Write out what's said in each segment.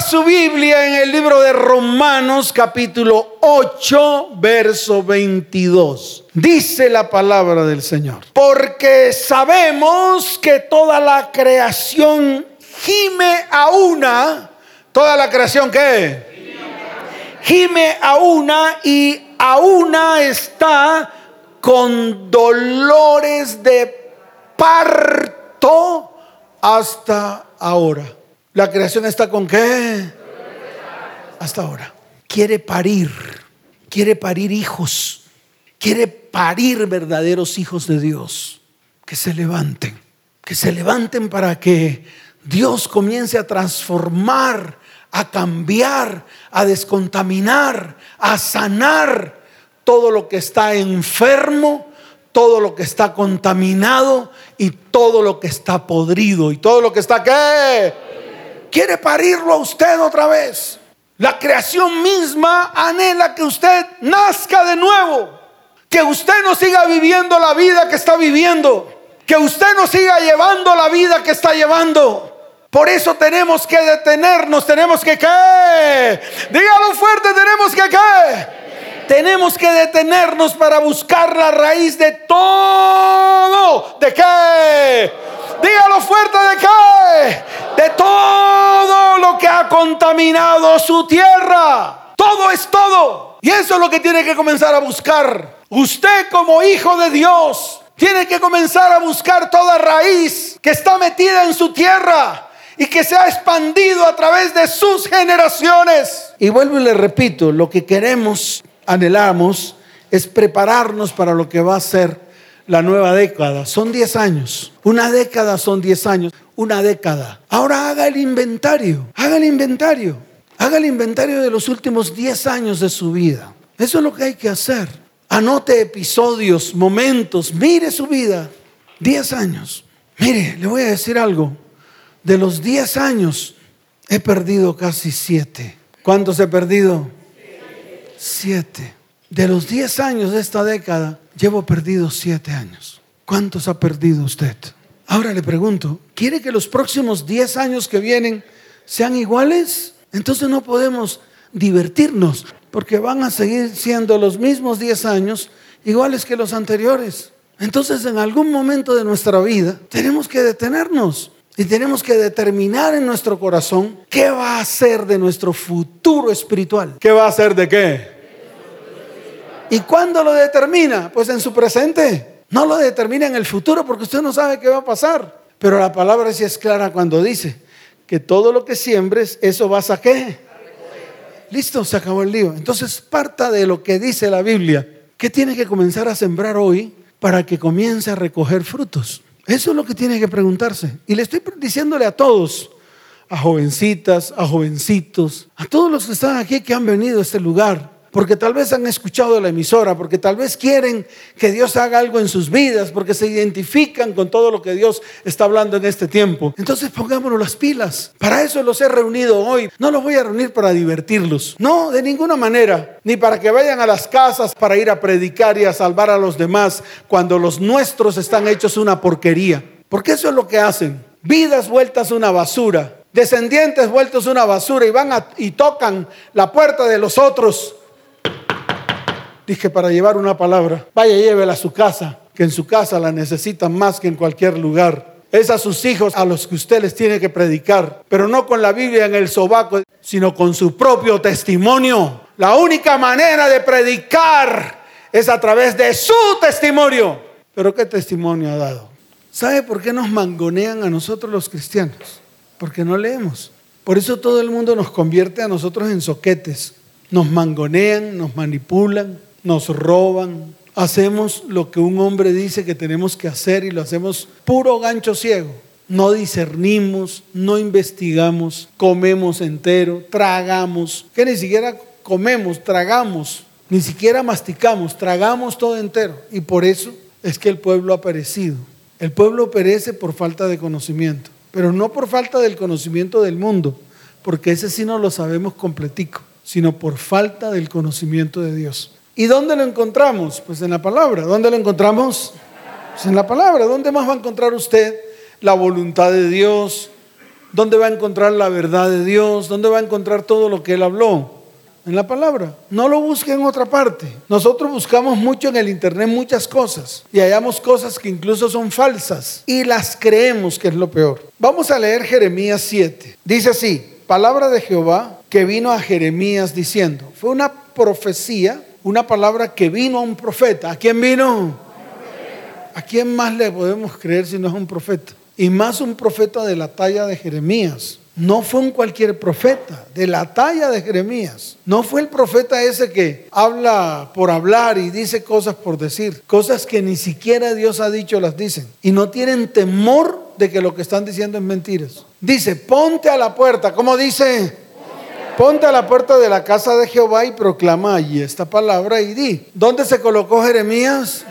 Su Biblia en el libro de Romanos capítulo 8, verso 22. Dice la palabra del Señor. Porque sabemos que toda la creación gime a una. Toda la creación que gime a una y a una está con dolores de parto hasta ahora. La creación está con qué? Hasta ahora. Quiere parir, quiere parir hijos, quiere parir verdaderos hijos de Dios. Que se levanten, que se levanten para que Dios comience a transformar, a cambiar, a descontaminar, a sanar todo lo que está enfermo, todo lo que está contaminado y todo lo que está podrido y todo lo que está qué quiere parirlo a usted otra vez. La creación misma anhela que usted nazca de nuevo. Que usted no siga viviendo la vida que está viviendo. Que usted no siga llevando la vida que está llevando. Por eso tenemos que detenernos, tenemos que qué. Dígalo fuerte, tenemos que qué. Tenemos que detenernos para buscar la raíz de todo. ¿De qué? Dígalo fuerte de qué. De todo lo que ha contaminado su tierra. Todo es todo. Y eso es lo que tiene que comenzar a buscar. Usted como hijo de Dios tiene que comenzar a buscar toda raíz que está metida en su tierra y que se ha expandido a través de sus generaciones. Y vuelvo y le repito, lo que queremos, anhelamos, es prepararnos para lo que va a ser la nueva década. Son 10 años. Una década son 10 años. Una década. Ahora haga el inventario. Haga el inventario. Haga el inventario de los últimos 10 años de su vida. Eso es lo que hay que hacer. Anote episodios, momentos. Mire su vida. 10 años. Mire, le voy a decir algo. De los 10 años he perdido casi 7. ¿Cuántos he perdido? 7. De los 10 años de esta década, Llevo perdido siete años. ¿Cuántos ha perdido usted? Ahora le pregunto, ¿quiere que los próximos diez años que vienen sean iguales? Entonces no podemos divertirnos porque van a seguir siendo los mismos diez años iguales que los anteriores. Entonces en algún momento de nuestra vida tenemos que detenernos y tenemos que determinar en nuestro corazón qué va a ser de nuestro futuro espiritual. ¿Qué va a ser de qué? ¿Y cuándo lo determina? Pues en su presente. No lo determina en el futuro porque usted no sabe qué va a pasar. Pero la palabra sí es clara cuando dice que todo lo que siembres, eso vas a qué. Listo, se acabó el lío. Entonces parta de lo que dice la Biblia. ¿Qué tiene que comenzar a sembrar hoy para que comience a recoger frutos? Eso es lo que tiene que preguntarse. Y le estoy diciéndole a todos, a jovencitas, a jovencitos, a todos los que están aquí que han venido a este lugar, porque tal vez han escuchado la emisora, porque tal vez quieren que Dios haga algo en sus vidas, porque se identifican con todo lo que Dios está hablando en este tiempo. Entonces pongámonos las pilas. Para eso los he reunido hoy. No los voy a reunir para divertirlos. No, de ninguna manera. Ni para que vayan a las casas para ir a predicar y a salvar a los demás cuando los nuestros están hechos una porquería. Porque eso es lo que hacen. Vidas vueltas una basura. Descendientes vueltos una basura y van y tocan la puerta de los otros Dije para llevar una palabra, vaya llévela a su casa, que en su casa la necesitan más que en cualquier lugar. Es a sus hijos a los que usted les tiene que predicar, pero no con la Biblia en el sobaco, sino con su propio testimonio. La única manera de predicar es a través de su testimonio. Pero ¿qué testimonio ha dado? ¿Sabe por qué nos mangonean a nosotros los cristianos? Porque no leemos. Por eso todo el mundo nos convierte a nosotros en soquetes. Nos mangonean, nos manipulan, nos roban, hacemos lo que un hombre dice que tenemos que hacer y lo hacemos puro gancho ciego. No discernimos, no investigamos, comemos entero, tragamos, que ni siquiera comemos, tragamos, ni siquiera masticamos, tragamos todo entero. Y por eso es que el pueblo ha perecido. El pueblo perece por falta de conocimiento, pero no por falta del conocimiento del mundo, porque ese sí no lo sabemos completico, sino por falta del conocimiento de Dios. ¿Y dónde lo encontramos? Pues en la palabra. ¿Dónde lo encontramos? Pues en la palabra. ¿Dónde más va a encontrar usted la voluntad de Dios? ¿Dónde va a encontrar la verdad de Dios? ¿Dónde va a encontrar todo lo que Él habló? En la palabra. No lo busque en otra parte. Nosotros buscamos mucho en el Internet muchas cosas y hallamos cosas que incluso son falsas y las creemos que es lo peor. Vamos a leer Jeremías 7. Dice así, palabra de Jehová que vino a Jeremías diciendo, fue una profecía, una palabra que vino a un profeta. ¿A quién vino? ¿A quién más le podemos creer si no es un profeta? Y más un profeta de la talla de Jeremías. No fue un cualquier profeta, de la talla de Jeremías. No fue el profeta ese que habla por hablar y dice cosas por decir. Cosas que ni siquiera Dios ha dicho las dicen. Y no tienen temor de que lo que están diciendo es mentiras. Dice, ponte a la puerta. ¿Cómo dice? Ponte a la puerta de la casa de Jehová y proclama allí esta palabra y di. ¿Dónde se colocó Jeremías?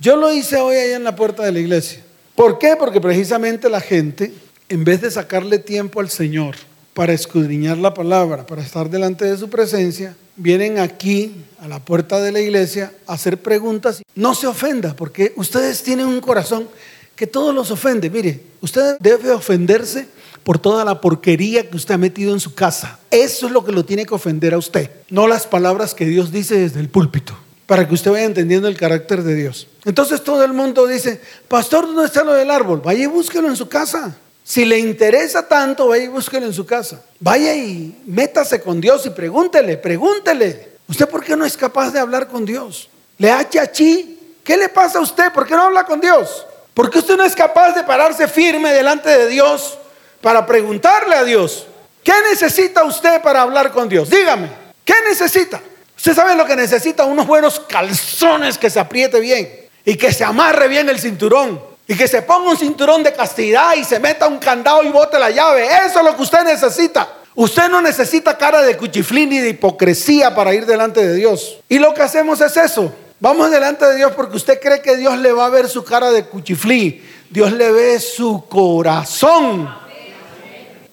Yo lo hice hoy ahí en la puerta de la iglesia. ¿Por qué? Porque precisamente la gente, en vez de sacarle tiempo al Señor para escudriñar la palabra, para estar delante de su presencia, vienen aquí a la puerta de la iglesia a hacer preguntas. No se ofenda, porque ustedes tienen un corazón que todos los ofende. Mire, usted debe ofenderse por toda la porquería que usted ha metido en su casa. Eso es lo que lo tiene que ofender a usted, no las palabras que Dios dice desde el púlpito para que usted vaya entendiendo el carácter de Dios. Entonces todo el mundo dice, pastor, ¿dónde está lo del árbol? Vaya y búsquelo en su casa. Si le interesa tanto, vaya y búsquelo en su casa. Vaya y métase con Dios y pregúntele, pregúntele. ¿Usted por qué no es capaz de hablar con Dios? ¿Le ha chachi? ¿Qué le pasa a usted? ¿Por qué no habla con Dios? ¿Por qué usted no es capaz de pararse firme delante de Dios para preguntarle a Dios? ¿Qué necesita usted para hablar con Dios? Dígame, ¿qué necesita? Usted sabe lo que necesita, unos buenos calzones que se apriete bien y que se amarre bien el cinturón y que se ponga un cinturón de castidad y se meta un candado y bote la llave. Eso es lo que usted necesita. Usted no necesita cara de cuchiflín ni de hipocresía para ir delante de Dios. Y lo que hacemos es eso. Vamos delante de Dios porque usted cree que Dios le va a ver su cara de cuchiflí. Dios le ve su corazón.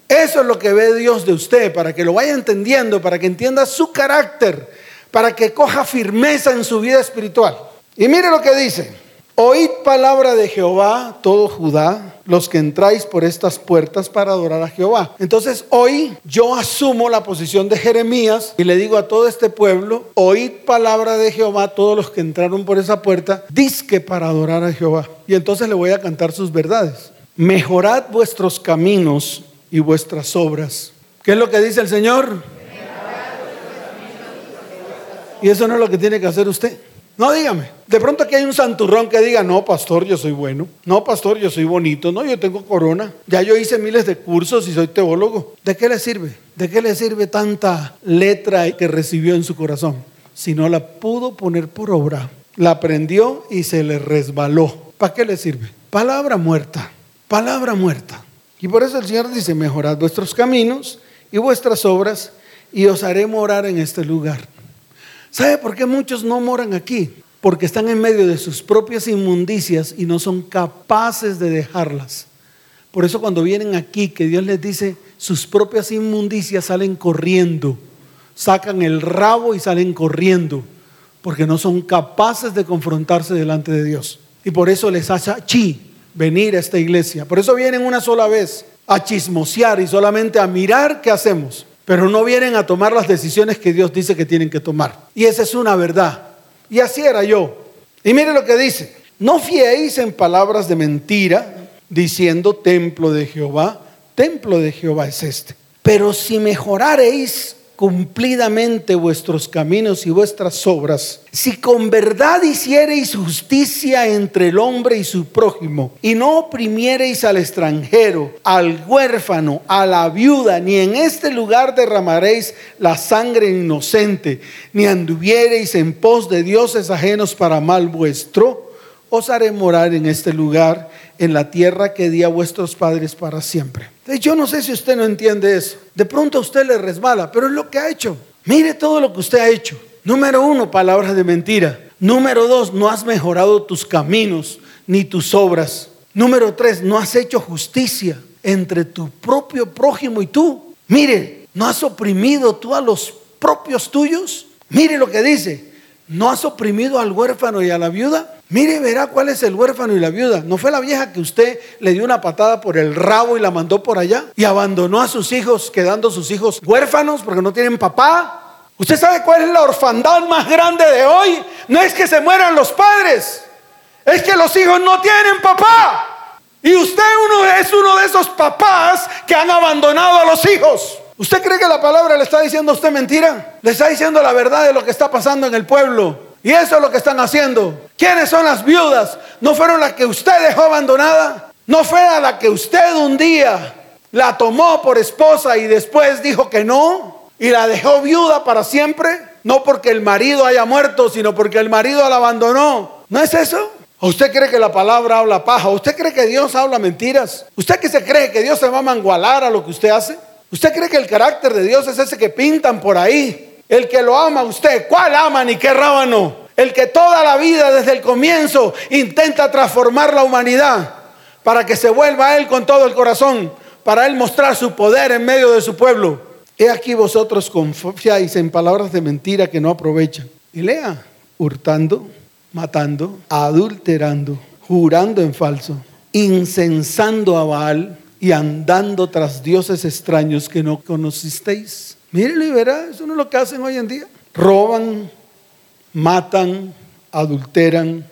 Eso es lo que ve Dios de usted, para que lo vaya entendiendo, para que entienda su carácter para que coja firmeza en su vida espiritual. Y mire lo que dice, oíd palabra de Jehová, todo Judá, los que entráis por estas puertas para adorar a Jehová. Entonces hoy yo asumo la posición de Jeremías y le digo a todo este pueblo, oíd palabra de Jehová, todos los que entraron por esa puerta, disque para adorar a Jehová. Y entonces le voy a cantar sus verdades. Mejorad vuestros caminos y vuestras obras. ¿Qué es lo que dice el Señor? Y eso no es lo que tiene que hacer usted. No, dígame. De pronto aquí hay un santurrón que diga, no, pastor, yo soy bueno. No, pastor, yo soy bonito. No, yo tengo corona. Ya yo hice miles de cursos y soy teólogo. ¿De qué le sirve? ¿De qué le sirve tanta letra que recibió en su corazón? Si no la pudo poner por obra. La aprendió y se le resbaló. ¿Para qué le sirve? Palabra muerta. Palabra muerta. Y por eso el Señor dice, mejorad vuestros caminos y vuestras obras y os haré morar en este lugar. ¿Sabe por qué muchos no moran aquí? Porque están en medio de sus propias inmundicias y no son capaces de dejarlas. Por eso cuando vienen aquí, que Dios les dice, sus propias inmundicias salen corriendo, sacan el rabo y salen corriendo, porque no son capaces de confrontarse delante de Dios. Y por eso les hace chi venir a esta iglesia. Por eso vienen una sola vez a chismosear y solamente a mirar qué hacemos pero no vienen a tomar las decisiones que Dios dice que tienen que tomar. Y esa es una verdad. Y así era yo. Y mire lo que dice, no fiéis en palabras de mentira, diciendo templo de Jehová, templo de Jehová es este. Pero si mejorareis cumplidamente vuestros caminos y vuestras obras, si con verdad hiciereis justicia entre el hombre y su prójimo, y no oprimiereis al extranjero, al huérfano, a la viuda, ni en este lugar derramaréis la sangre inocente, ni anduviereis en pos de dioses ajenos para mal vuestro, os haré morar en este lugar, en la tierra que di a vuestros padres para siempre. Yo no sé si usted no entiende eso. De pronto a usted le resbala, pero es lo que ha hecho. Mire todo lo que usted ha hecho. Número uno, palabras de mentira. Número dos, no has mejorado tus caminos ni tus obras. Número tres, no has hecho justicia entre tu propio prójimo y tú. Mire, no has oprimido tú a los propios tuyos. Mire lo que dice, no has oprimido al huérfano y a la viuda. Mire, verá cuál es el huérfano y la viuda. ¿No fue la vieja que usted le dio una patada por el rabo y la mandó por allá? Y abandonó a sus hijos, quedando sus hijos huérfanos porque no tienen papá. ¿Usted sabe cuál es la orfandad más grande de hoy? No es que se mueran los padres, es que los hijos no tienen papá. Y usted uno es uno de esos papás que han abandonado a los hijos. ¿Usted cree que la palabra le está diciendo a usted mentira? Le está diciendo la verdad de lo que está pasando en el pueblo. Y eso es lo que están haciendo. ¿Quiénes son las viudas? ¿No fueron las que usted dejó abandonada? ¿No fue a la que usted un día la tomó por esposa y después dijo que no? ¿Y la dejó viuda para siempre? No porque el marido haya muerto, sino porque el marido la abandonó. ¿No es eso? ¿O usted cree que la palabra habla paja? ¿Usted cree que Dios habla mentiras? ¿Usted que se cree que Dios se va a mangualar a lo que usted hace? ¿Usted cree que el carácter de Dios es ese que pintan por ahí? El que lo ama a usted, ¿cuál ama ni qué rábano? El que toda la vida desde el comienzo intenta transformar la humanidad para que se vuelva a Él con todo el corazón, para Él mostrar su poder en medio de su pueblo. He aquí vosotros confiáis en palabras de mentira que no aprovechan. Y lea, hurtando, matando, adulterando, jurando en falso, incensando a Baal, y andando tras dioses extraños que no conocisteis. Miren y verá, eso no es lo que hacen hoy en día. Roban, matan, adulteran,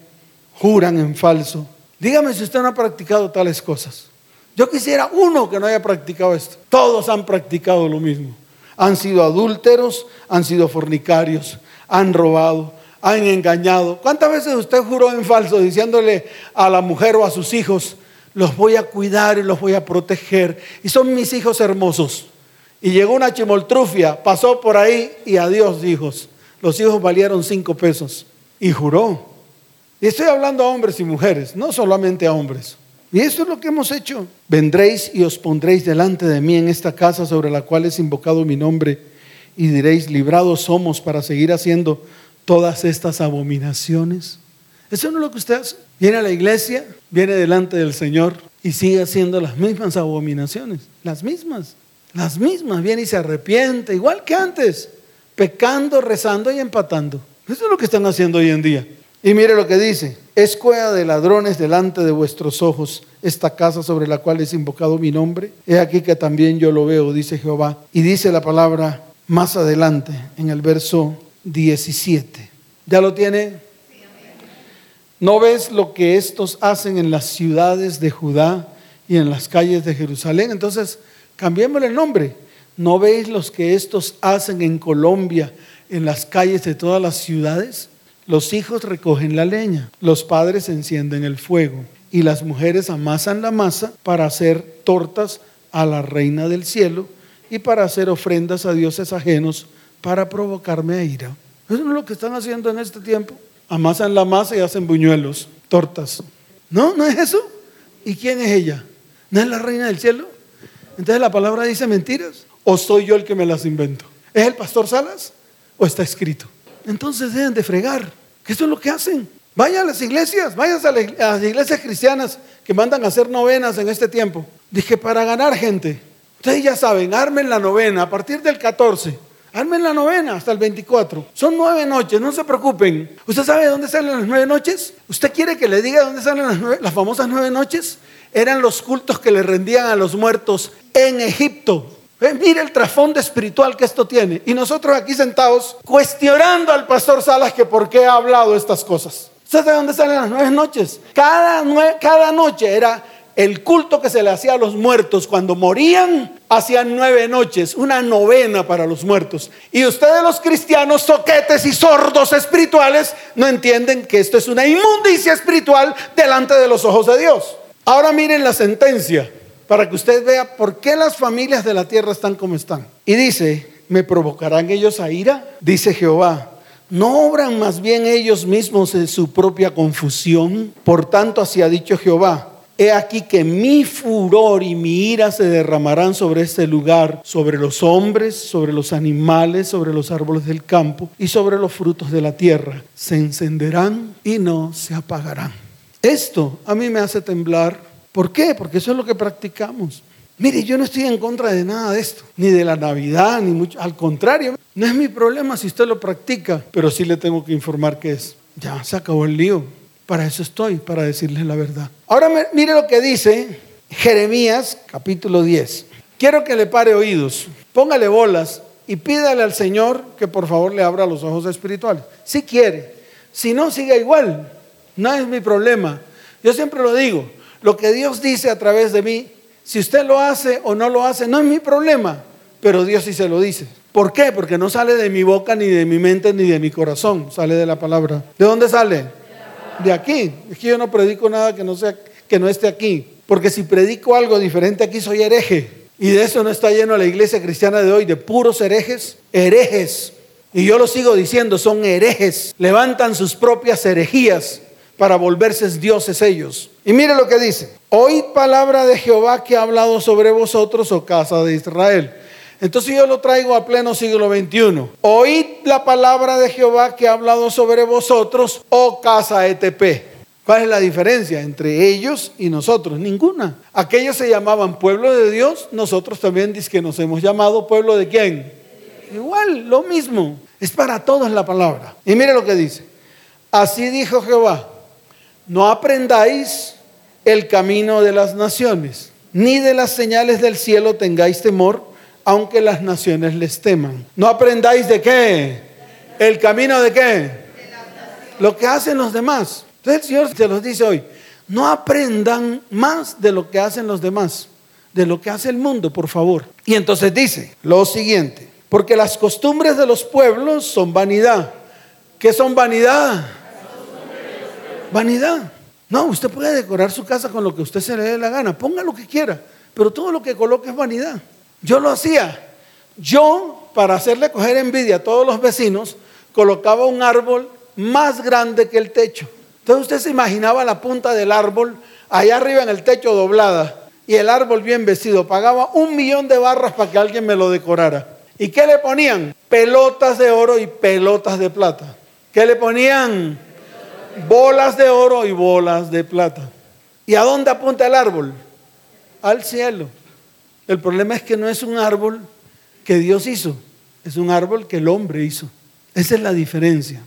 juran en falso. Dígame si usted no ha practicado tales cosas. Yo quisiera uno que no haya practicado esto. Todos han practicado lo mismo. Han sido adúlteros, han sido fornicarios, han robado, han engañado. ¿Cuántas veces usted juró en falso diciéndole a la mujer o a sus hijos, los voy a cuidar y los voy a proteger. Y son mis hijos hermosos. Y llegó una chimoltrufia, pasó por ahí y adiós hijos. Los hijos valieron cinco pesos. Y juró. Y estoy hablando a hombres y mujeres, no solamente a hombres. Y esto es lo que hemos hecho. Vendréis y os pondréis delante de mí en esta casa sobre la cual es invocado mi nombre y diréis, librados somos para seguir haciendo todas estas abominaciones. Eso no es lo que usted hace. Viene a la iglesia, viene delante del Señor y sigue haciendo las mismas abominaciones. Las mismas. Las mismas. Viene y se arrepiente, igual que antes. Pecando, rezando y empatando. Eso es lo que están haciendo hoy en día. Y mire lo que dice. Es cueva de ladrones delante de vuestros ojos esta casa sobre la cual es invocado mi nombre. He aquí que también yo lo veo, dice Jehová. Y dice la palabra más adelante en el verso 17. ¿Ya lo tiene? ¿No ves lo que estos hacen en las ciudades de Judá y en las calles de Jerusalén? Entonces, cambiémosle el nombre. ¿No veis los que estos hacen en Colombia, en las calles de todas las ciudades? Los hijos recogen la leña, los padres encienden el fuego y las mujeres amasan la masa para hacer tortas a la reina del cielo y para hacer ofrendas a dioses ajenos para provocarme a ira. Eso no es lo que están haciendo en este tiempo amasan la masa y hacen buñuelos, tortas. No, no es eso. ¿Y quién es ella? ¿No es la reina del cielo? Entonces la palabra dice mentiras. ¿O soy yo el que me las invento? ¿Es el pastor Salas? ¿O está escrito? Entonces deben de fregar. Que eso es lo que hacen. Vayan a las iglesias, vayan a las iglesias cristianas que mandan a hacer novenas en este tiempo. Dije, para ganar gente. Ustedes ya saben, armen la novena a partir del 14 Armen la novena hasta el 24. Son nueve noches, no se preocupen. ¿Usted sabe dónde salen las nueve noches? ¿Usted quiere que le diga dónde salen las, las famosas nueve noches? Eran los cultos que le rendían a los muertos en Egipto. mire el trasfondo espiritual que esto tiene. Y nosotros aquí sentados cuestionando al pastor Salas que por qué ha hablado estas cosas. ¿Usted sabe dónde salen las nueve noches? Cada, cada noche era el culto que se le hacía a los muertos cuando morían, hacían nueve noches, una novena para los muertos. Y ustedes los cristianos, soquetes y sordos espirituales, no entienden que esto es una inmundicia espiritual delante de los ojos de Dios. Ahora miren la sentencia para que usted vea por qué las familias de la tierra están como están. Y dice, ¿me provocarán ellos a ira? Dice Jehová. ¿No obran más bien ellos mismos en su propia confusión? Por tanto, así ha dicho Jehová He aquí que mi furor y mi ira se derramarán sobre este lugar, sobre los hombres, sobre los animales, sobre los árboles del campo y sobre los frutos de la tierra. Se encenderán y no se apagarán. Esto a mí me hace temblar. ¿Por qué? Porque eso es lo que practicamos. Mire, yo no estoy en contra de nada de esto, ni de la Navidad, ni mucho. Al contrario, no es mi problema si usted lo practica, pero sí le tengo que informar que es. Ya se acabó el lío. Para eso estoy, para decirles la verdad. Ahora mire lo que dice Jeremías capítulo 10. Quiero que le pare oídos, póngale bolas y pídale al Señor que por favor le abra los ojos espirituales. Si quiere, si no, siga igual. No es mi problema. Yo siempre lo digo, lo que Dios dice a través de mí, si usted lo hace o no lo hace, no es mi problema, pero Dios sí se lo dice. ¿Por qué? Porque no sale de mi boca, ni de mi mente, ni de mi corazón, sale de la palabra. ¿De dónde sale? De aquí. Es que yo no predico nada que no, sea, que no esté aquí. Porque si predico algo diferente aquí, soy hereje. Y de eso no está lleno la iglesia cristiana de hoy, de puros herejes. Herejes. Y yo lo sigo diciendo, son herejes. Levantan sus propias herejías para volverse dioses ellos. Y mire lo que dice. Oíd palabra de Jehová que ha hablado sobre vosotros, o oh casa de Israel. Entonces yo lo traigo a pleno siglo XXI. Oíd la palabra de Jehová que ha hablado sobre vosotros, oh casa ETP. ¿Cuál es la diferencia entre ellos y nosotros? Ninguna. Aquellos se llamaban pueblo de Dios, nosotros también dice que nos hemos llamado pueblo de quién. Igual, lo mismo. Es para todos la palabra. Y mire lo que dice. Así dijo Jehová, no aprendáis el camino de las naciones, ni de las señales del cielo tengáis temor, aunque las naciones les teman. No aprendáis de qué. El camino de qué. Lo que hacen los demás. Entonces el Señor se los dice hoy, no aprendan más de lo que hacen los demás, de lo que hace el mundo, por favor. Y entonces dice lo siguiente, porque las costumbres de los pueblos son vanidad. ¿Qué son vanidad? Vanidad. No, usted puede decorar su casa con lo que usted se le dé la gana, ponga lo que quiera, pero todo lo que coloque es vanidad. Yo lo hacía. Yo, para hacerle coger envidia a todos los vecinos, colocaba un árbol más grande que el techo. Entonces usted se imaginaba la punta del árbol allá arriba en el techo doblada y el árbol bien vestido. Pagaba un millón de barras para que alguien me lo decorara. ¿Y qué le ponían? Pelotas de oro y pelotas de plata. ¿Qué le ponían? Bolas de oro y bolas de plata. ¿Y a dónde apunta el árbol? Al cielo. El problema es que no es un árbol que Dios hizo, es un árbol que el hombre hizo. Esa es la diferencia.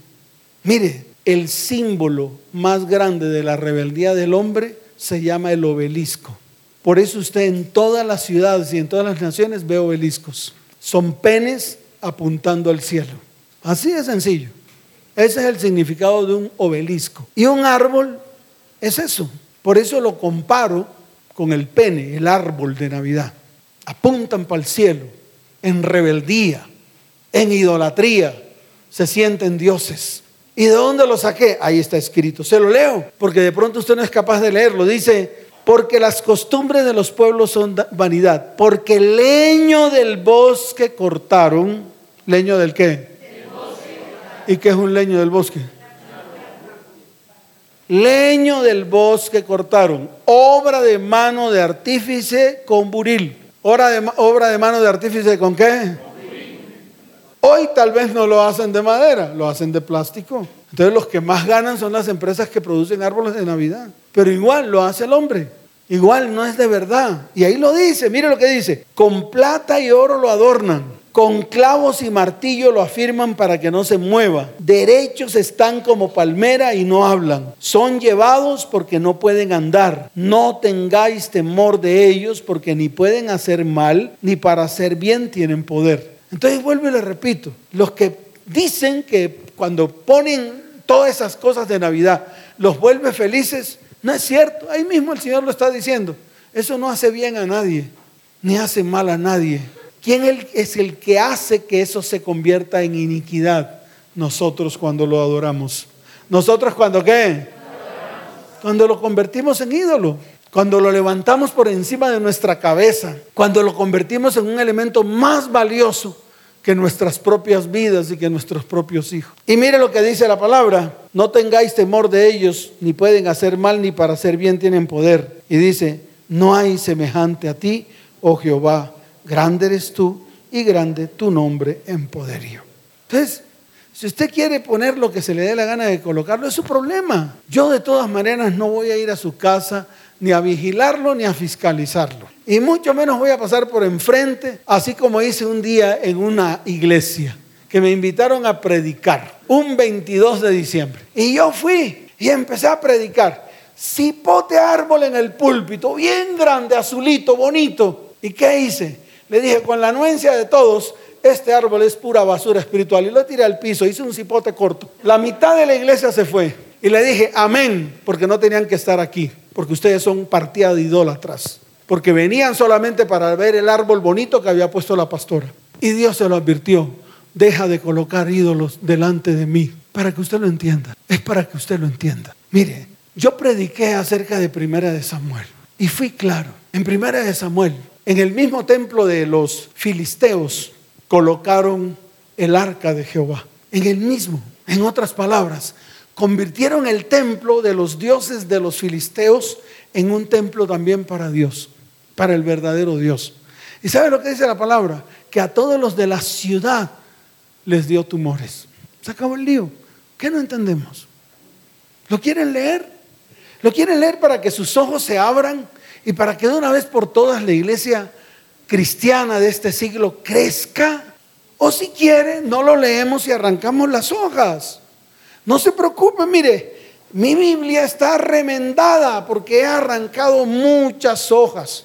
Mire, el símbolo más grande de la rebeldía del hombre se llama el obelisco. Por eso usted en todas las ciudades y en todas las naciones ve obeliscos. Son penes apuntando al cielo. Así de sencillo. Ese es el significado de un obelisco. Y un árbol es eso. Por eso lo comparo con el pene, el árbol de Navidad. Apuntan para el cielo, en rebeldía, en idolatría, se sienten dioses. ¿Y de dónde lo saqué? Ahí está escrito. Se lo leo, porque de pronto usted no es capaz de leerlo. Dice, porque las costumbres de los pueblos son vanidad, porque el leño del bosque cortaron. ¿Leño del qué? ¿Y qué es un leño del bosque? Leño del bosque cortaron, obra de mano de artífice con buril. Obra de, obra de mano de artífice con qué? Hoy tal vez no lo hacen de madera, lo hacen de plástico. Entonces los que más ganan son las empresas que producen árboles de Navidad. Pero igual lo hace el hombre. Igual no es de verdad. Y ahí lo dice, mire lo que dice. Con plata y oro lo adornan. Con clavos y martillo lo afirman para que no se mueva. Derechos están como palmera y no hablan. Son llevados porque no pueden andar. No tengáis temor de ellos porque ni pueden hacer mal ni para hacer bien tienen poder. Entonces vuelvo y le repito, los que dicen que cuando ponen todas esas cosas de Navidad los vuelve felices, no es cierto. Ahí mismo el Señor lo está diciendo. Eso no hace bien a nadie, ni hace mal a nadie. ¿Quién es el que hace que eso se convierta en iniquidad? Nosotros cuando lo adoramos. ¿Nosotros cuando qué? Cuando lo convertimos en ídolo. Cuando lo levantamos por encima de nuestra cabeza, cuando lo convertimos en un elemento más valioso que nuestras propias vidas y que nuestros propios hijos. Y mire lo que dice la palabra, no tengáis temor de ellos, ni pueden hacer mal, ni para hacer bien tienen poder. Y dice, no hay semejante a ti, oh Jehová, grande eres tú y grande tu nombre en poderío. Entonces, si usted quiere poner lo que se le dé la gana de colocarlo, es su problema. Yo de todas maneras no voy a ir a su casa ni a vigilarlo ni a fiscalizarlo. Y mucho menos voy a pasar por enfrente, así como hice un día en una iglesia, que me invitaron a predicar, un 22 de diciembre. Y yo fui. Y empecé a predicar. Cipote árbol en el púlpito, bien grande, azulito, bonito. ¿Y qué hice? Le dije, con la anuencia de todos, este árbol es pura basura espiritual. Y lo tiré al piso, hice un cipote corto. La mitad de la iglesia se fue. Y le dije, amén, porque no tenían que estar aquí, porque ustedes son partida de idólatras. Porque venían solamente para ver el árbol bonito que había puesto la pastora. Y Dios se lo advirtió, deja de colocar ídolos delante de mí, para que usted lo entienda. Es para que usted lo entienda. Mire, yo prediqué acerca de Primera de Samuel y fui claro. En Primera de Samuel, en el mismo templo de los filisteos, colocaron el arca de Jehová. En el mismo, en otras palabras, convirtieron el templo de los dioses de los filisteos en un templo también para Dios, para el verdadero Dios. ¿Y sabe lo que dice la palabra? Que a todos los de la ciudad les dio tumores. Se acabó el lío. ¿Qué no entendemos? ¿Lo quieren leer? ¿Lo quieren leer para que sus ojos se abran y para que de una vez por todas la iglesia cristiana de este siglo crezca? O si quiere, no lo leemos y arrancamos las hojas. No se preocupe, mire, mi Biblia está remendada porque he arrancado muchas hojas,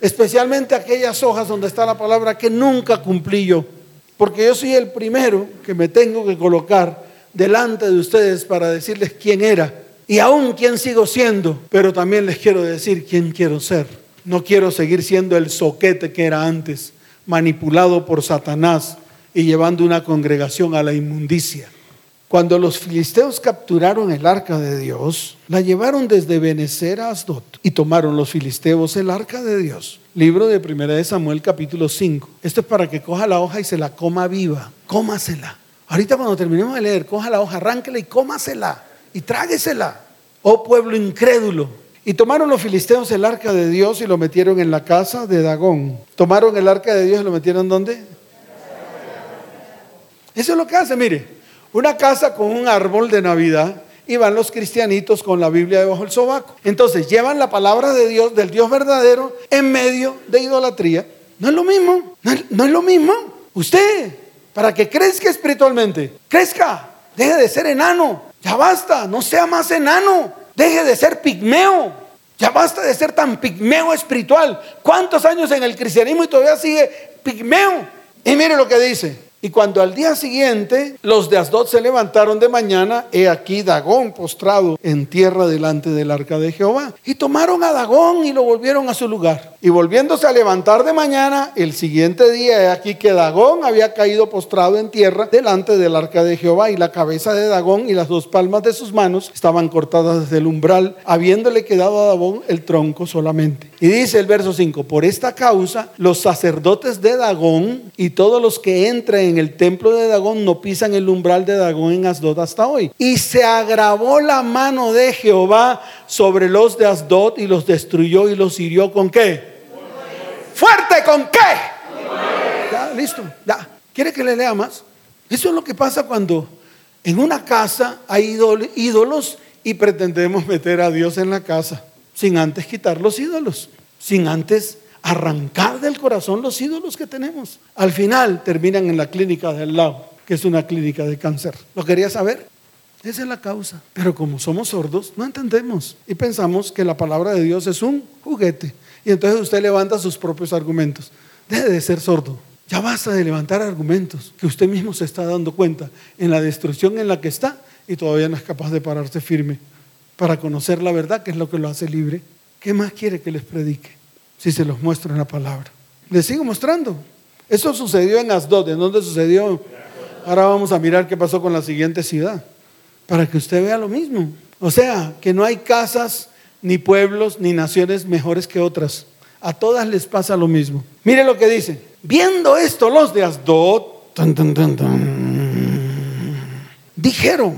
especialmente aquellas hojas donde está la palabra que nunca cumplí yo, porque yo soy el primero que me tengo que colocar delante de ustedes para decirles quién era y aún quién sigo siendo, pero también les quiero decir quién quiero ser. No quiero seguir siendo el soquete que era antes, manipulado por Satanás y llevando una congregación a la inmundicia. Cuando los filisteos capturaron el arca de Dios, la llevaron desde Benecer a Asdod y tomaron los filisteos el arca de Dios. Libro de Primera de Samuel capítulo 5. Esto es para que coja la hoja y se la coma viva. Cómasela. Ahorita cuando terminemos de leer, coja la hoja, arránquela y cómasela y tráguesela. Oh pueblo incrédulo. Y tomaron los filisteos el arca de Dios y lo metieron en la casa de Dagón. Tomaron el arca de Dios y lo metieron ¿dónde? Eso es lo que hace, mire. Una casa con un árbol de Navidad y van los cristianitos con la Biblia debajo del sobaco. Entonces llevan la palabra de Dios, del Dios verdadero, en medio de idolatría. No es lo mismo, no es, no es lo mismo. Usted, para que crezca espiritualmente, crezca, deje de ser enano, ya basta, no sea más enano, deje de ser pigmeo, ya basta de ser tan pigmeo espiritual. ¿Cuántos años en el cristianismo y todavía sigue pigmeo? Y mire lo que dice, y cuando al día siguiente los de Asdod se levantaron de mañana, he aquí Dagón postrado en tierra delante del arca de Jehová. Y tomaron a Dagón y lo volvieron a su lugar. Y volviéndose a levantar de mañana, el siguiente día, he aquí que Dagón había caído postrado en tierra delante del arca de Jehová. Y la cabeza de Dagón y las dos palmas de sus manos estaban cortadas desde el umbral, habiéndole quedado a Dagón el tronco solamente. Y dice el verso 5, por esta causa los sacerdotes de Dagón y todos los que entren en el templo de Dagón no pisan el umbral de Dagón en Asdod hasta hoy. Y se agravó la mano de Jehová sobre los de Asdod y los destruyó y los hirió con qué? Fuerte con qué? Ya, listo. Ya. ¿Quiere que le lea más? Eso es lo que pasa cuando en una casa hay ídolos y pretendemos meter a Dios en la casa sin antes quitar los ídolos, sin antes arrancar del corazón los ídolos que tenemos. Al final terminan en la clínica del lado, que es una clínica de cáncer. ¿Lo quería saber? Esa es la causa. Pero como somos sordos, no entendemos y pensamos que la palabra de Dios es un juguete. Y entonces usted levanta sus propios argumentos. Deje de ser sordo. Ya basta de levantar argumentos que usted mismo se está dando cuenta en la destrucción en la que está y todavía no es capaz de pararse firme para conocer la verdad, que es lo que lo hace libre. ¿Qué más quiere que les predique? Si se los muestro en la palabra. Les sigo mostrando. Eso sucedió en Asdod. ¿En dónde sucedió? Ahora vamos a mirar qué pasó con la siguiente ciudad. Para que usted vea lo mismo. O sea, que no hay casas, ni pueblos, ni naciones mejores que otras. A todas les pasa lo mismo. Mire lo que dice. Viendo esto, los de Asdod dijeron,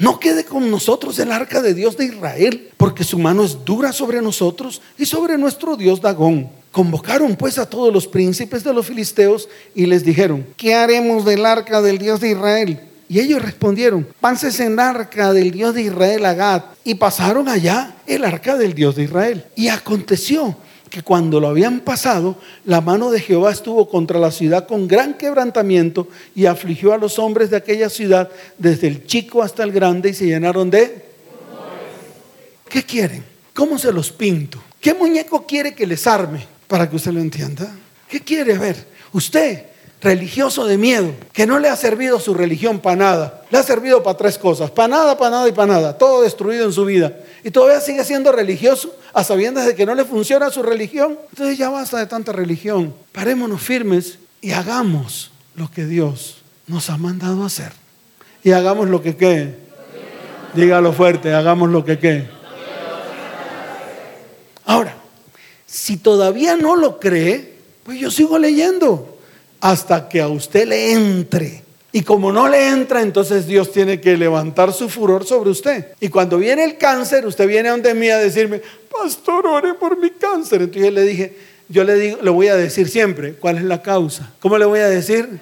no quede con nosotros el arca de Dios de Israel, porque su mano es dura sobre nosotros y sobre nuestro Dios Dagón. Convocaron pues a todos los príncipes de los filisteos y les dijeron, ¿qué haremos del arca del Dios de Israel? Y ellos respondieron, pases en arca del Dios de Israel a Gad. Y pasaron allá el arca del Dios de Israel. Y aconteció que cuando lo habían pasado, la mano de Jehová estuvo contra la ciudad con gran quebrantamiento y afligió a los hombres de aquella ciudad, desde el chico hasta el grande, y se llenaron de... ¿Qué quieren? ¿Cómo se los pinto? ¿Qué muñeco quiere que les arme? Para que usted lo entienda. ¿Qué quiere ver? Usted, religioso de miedo, que no le ha servido su religión para nada. Le ha servido para tres cosas. Para nada, para nada y para nada. Todo destruido en su vida. Y todavía sigue siendo religioso a sabiendas de que no le funciona su religión. Entonces ya basta de tanta religión. Parémonos firmes y hagamos lo que Dios nos ha mandado hacer. Y hagamos lo que qué. Dígalo fuerte, hagamos lo que qué. Ahora, si todavía no lo cree, pues yo sigo leyendo hasta que a usted le entre. Y como no le entra, entonces Dios tiene que levantar su furor sobre usted. Y cuando viene el cáncer, usted viene a donde mí a decirme, pastor, ore por mi cáncer. Entonces yo le dije, yo le, digo, le voy a decir siempre cuál es la causa. ¿Cómo le voy a decir?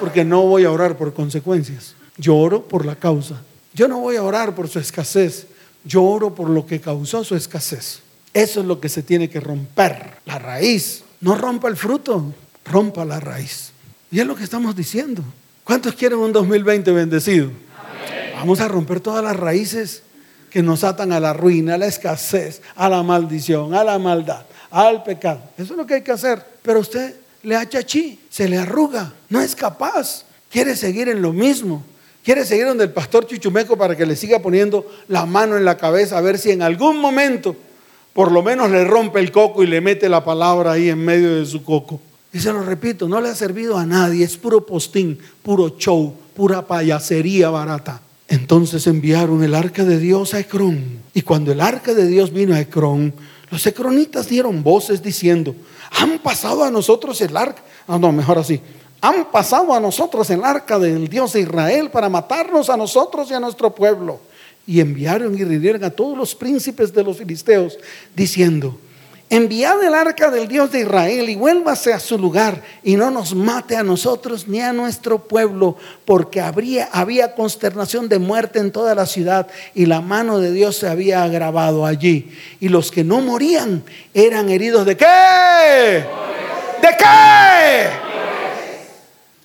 Porque no voy a orar por consecuencias. Yo oro por la causa. Yo no voy a orar por su escasez. Yo oro por lo que causó su escasez. Eso es lo que se tiene que romper, la raíz. No rompa el fruto, rompa la raíz. Y es lo que estamos diciendo. ¿Cuántos quieren un 2020 bendecido? Vamos a romper todas las raíces que nos atan a la ruina, a la escasez, a la maldición, a la maldad, al pecado. Eso es lo que hay que hacer. Pero usted le achachí, se le arruga, no es capaz, quiere seguir en lo mismo. Quiere seguir donde el pastor Chuchumeco para que le siga poniendo la mano en la cabeza a ver si en algún momento por lo menos le rompe el coco y le mete la palabra ahí en medio de su coco. Y se lo repito, no le ha servido a nadie, es puro postín, puro show, pura payasería barata. Entonces enviaron el arca de Dios a Ecrón. Y cuando el arca de Dios vino a Ecrón, los ecronitas dieron voces diciendo, han pasado a nosotros el arca. Ah, no, mejor así. Han pasado a nosotros el arca del Dios de Israel para matarnos a nosotros y a nuestro pueblo y enviaron y rindieron a todos los príncipes de los filisteos, diciendo, enviad el arca del Dios de Israel y vuélvase a su lugar y no nos mate a nosotros ni a nuestro pueblo, porque habría, había consternación de muerte en toda la ciudad y la mano de Dios se había agravado allí. Y los que no morían eran heridos de qué? ¿De qué?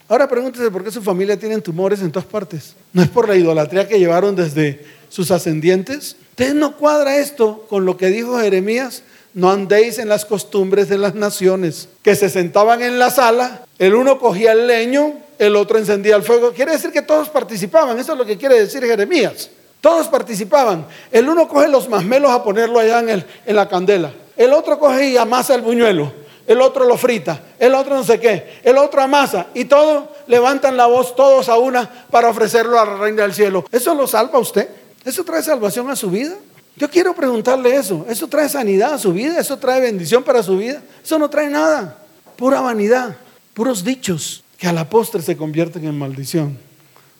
Ahora pregúntese por qué su familia tiene tumores en todas partes. No es por la idolatría que llevaron desde sus ascendientes. Entonces no cuadra esto con lo que dijo Jeremías. No andéis en las costumbres de las naciones, que se sentaban en la sala, el uno cogía el leño, el otro encendía el fuego. Quiere decir que todos participaban, eso es lo que quiere decir Jeremías. Todos participaban. El uno coge los masmelos a ponerlo allá en, el, en la candela. El otro coge y amasa el buñuelo. El otro lo frita. El otro no sé qué. El otro amasa. Y todos levantan la voz, todos a una, para ofrecerlo a la reina del cielo. ¿Eso lo salva usted? ¿Eso trae salvación a su vida? Yo quiero preguntarle eso. ¿Eso trae sanidad a su vida? ¿Eso trae bendición para su vida? Eso no trae nada. Pura vanidad, puros dichos que a la postre se convierten en maldición.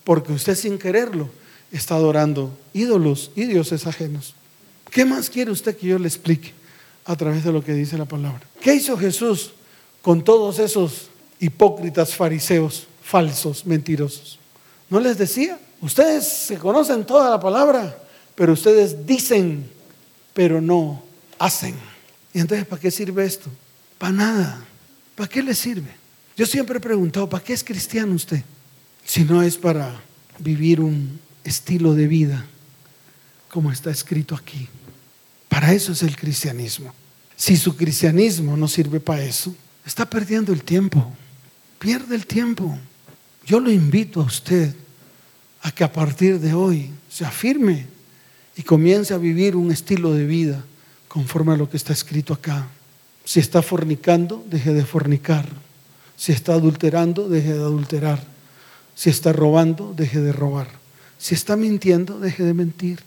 Porque usted sin quererlo está adorando ídolos y dioses ajenos. ¿Qué más quiere usted que yo le explique a través de lo que dice la palabra? ¿Qué hizo Jesús con todos esos hipócritas fariseos falsos, mentirosos? ¿No les decía? Ustedes se conocen toda la palabra, pero ustedes dicen, pero no hacen. Y entonces, ¿para qué sirve esto? Para nada. ¿Para qué le sirve? Yo siempre he preguntado, ¿para qué es cristiano usted? Si no es para vivir un estilo de vida como está escrito aquí. Para eso es el cristianismo. Si su cristianismo no sirve para eso, está perdiendo el tiempo. Pierde el tiempo. Yo lo invito a usted a que a partir de hoy se afirme y comience a vivir un estilo de vida conforme a lo que está escrito acá. Si está fornicando, deje de fornicar. Si está adulterando, deje de adulterar. Si está robando, deje de robar. Si está mintiendo, deje de mentir.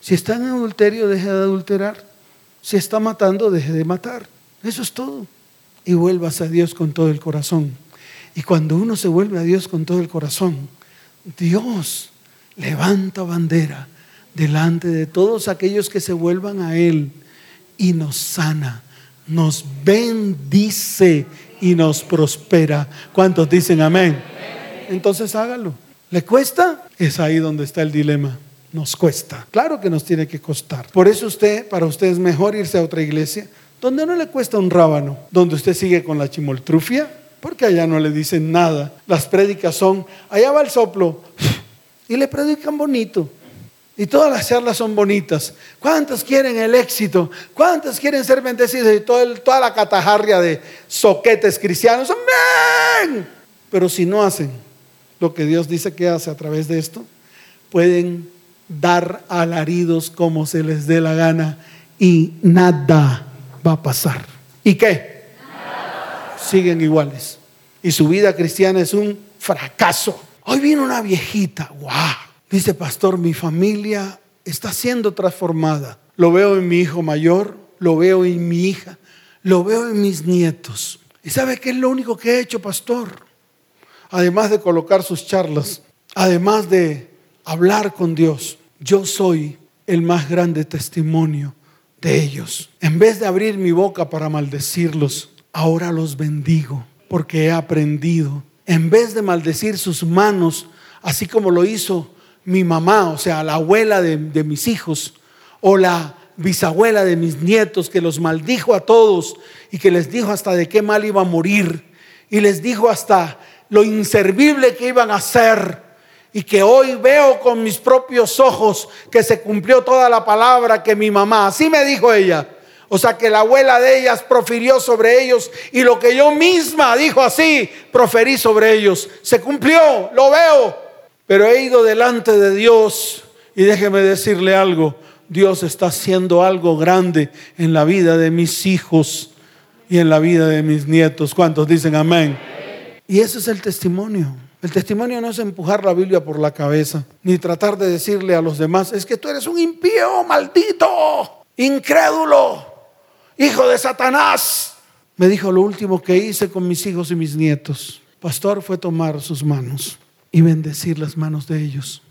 Si está en adulterio, deje de adulterar. Si está matando, deje de matar. Eso es todo. Y vuelvas a Dios con todo el corazón. Y cuando uno se vuelve a Dios con todo el corazón, Dios levanta bandera delante de todos aquellos que se vuelvan a Él y nos sana, nos bendice y nos prospera. ¿Cuántos dicen amén? Entonces hágalo. ¿Le cuesta? Es ahí donde está el dilema. Nos cuesta. Claro que nos tiene que costar. Por eso usted, para usted es mejor irse a otra iglesia donde no le cuesta un rábano, donde usted sigue con la chimoltrufia, porque allá no le dicen nada. Las prédicas son, allá va el soplo, y le predican bonito. Y todas las charlas son bonitas. ¿Cuántos quieren el éxito? ¿Cuántos quieren ser bendecidos? Y toda la catajarria de soquetes cristianos. ¡Amén! Pero si no hacen lo que Dios dice que hace a través de esto, pueden dar alaridos como se les dé la gana y nada va a pasar. ¿Y qué? Siguen iguales. Y su vida cristiana es un fracaso. Hoy viene una viejita, wow Dice, pastor, mi familia está siendo transformada. Lo veo en mi hijo mayor, lo veo en mi hija, lo veo en mis nietos. ¿Y sabe qué es lo único que he hecho, pastor? Además de colocar sus charlas, además de hablar con Dios, yo soy el más grande testimonio de ellos. En vez de abrir mi boca para maldecirlos, ahora los bendigo porque he aprendido. En vez de maldecir sus manos, así como lo hizo mi mamá, o sea, la abuela de, mis hijos, o la bisabuela de mis nietos, que los maldijo a todos y que les dijo hasta de qué mal iba a morir, y les dijo hasta lo inservible que iban a ser, y que hoy veo con mis propios ojos que se cumplió toda la palabra que mi mamá, así me dijo ella, o sea que la abuela de ellas profirió sobre ellos y lo que yo misma dijo así, proferí sobre ellos. Se cumplió, lo veo. Pero he ido delante de Dios y déjeme decirle algo, Dios está haciendo algo grande en la vida de mis hijos y en la vida de mis nietos. ¿Cuántos dicen amén? Y ese es el testimonio. El testimonio no es empujar la Biblia por la cabeza, ni tratar de decirle a los demás, es que tú eres un impío, maldito, incrédulo, hijo de Satanás. Me dijo lo último que hice con mis hijos y mis nietos. Pastor fue tomar sus manos y bendecir las manos de ellos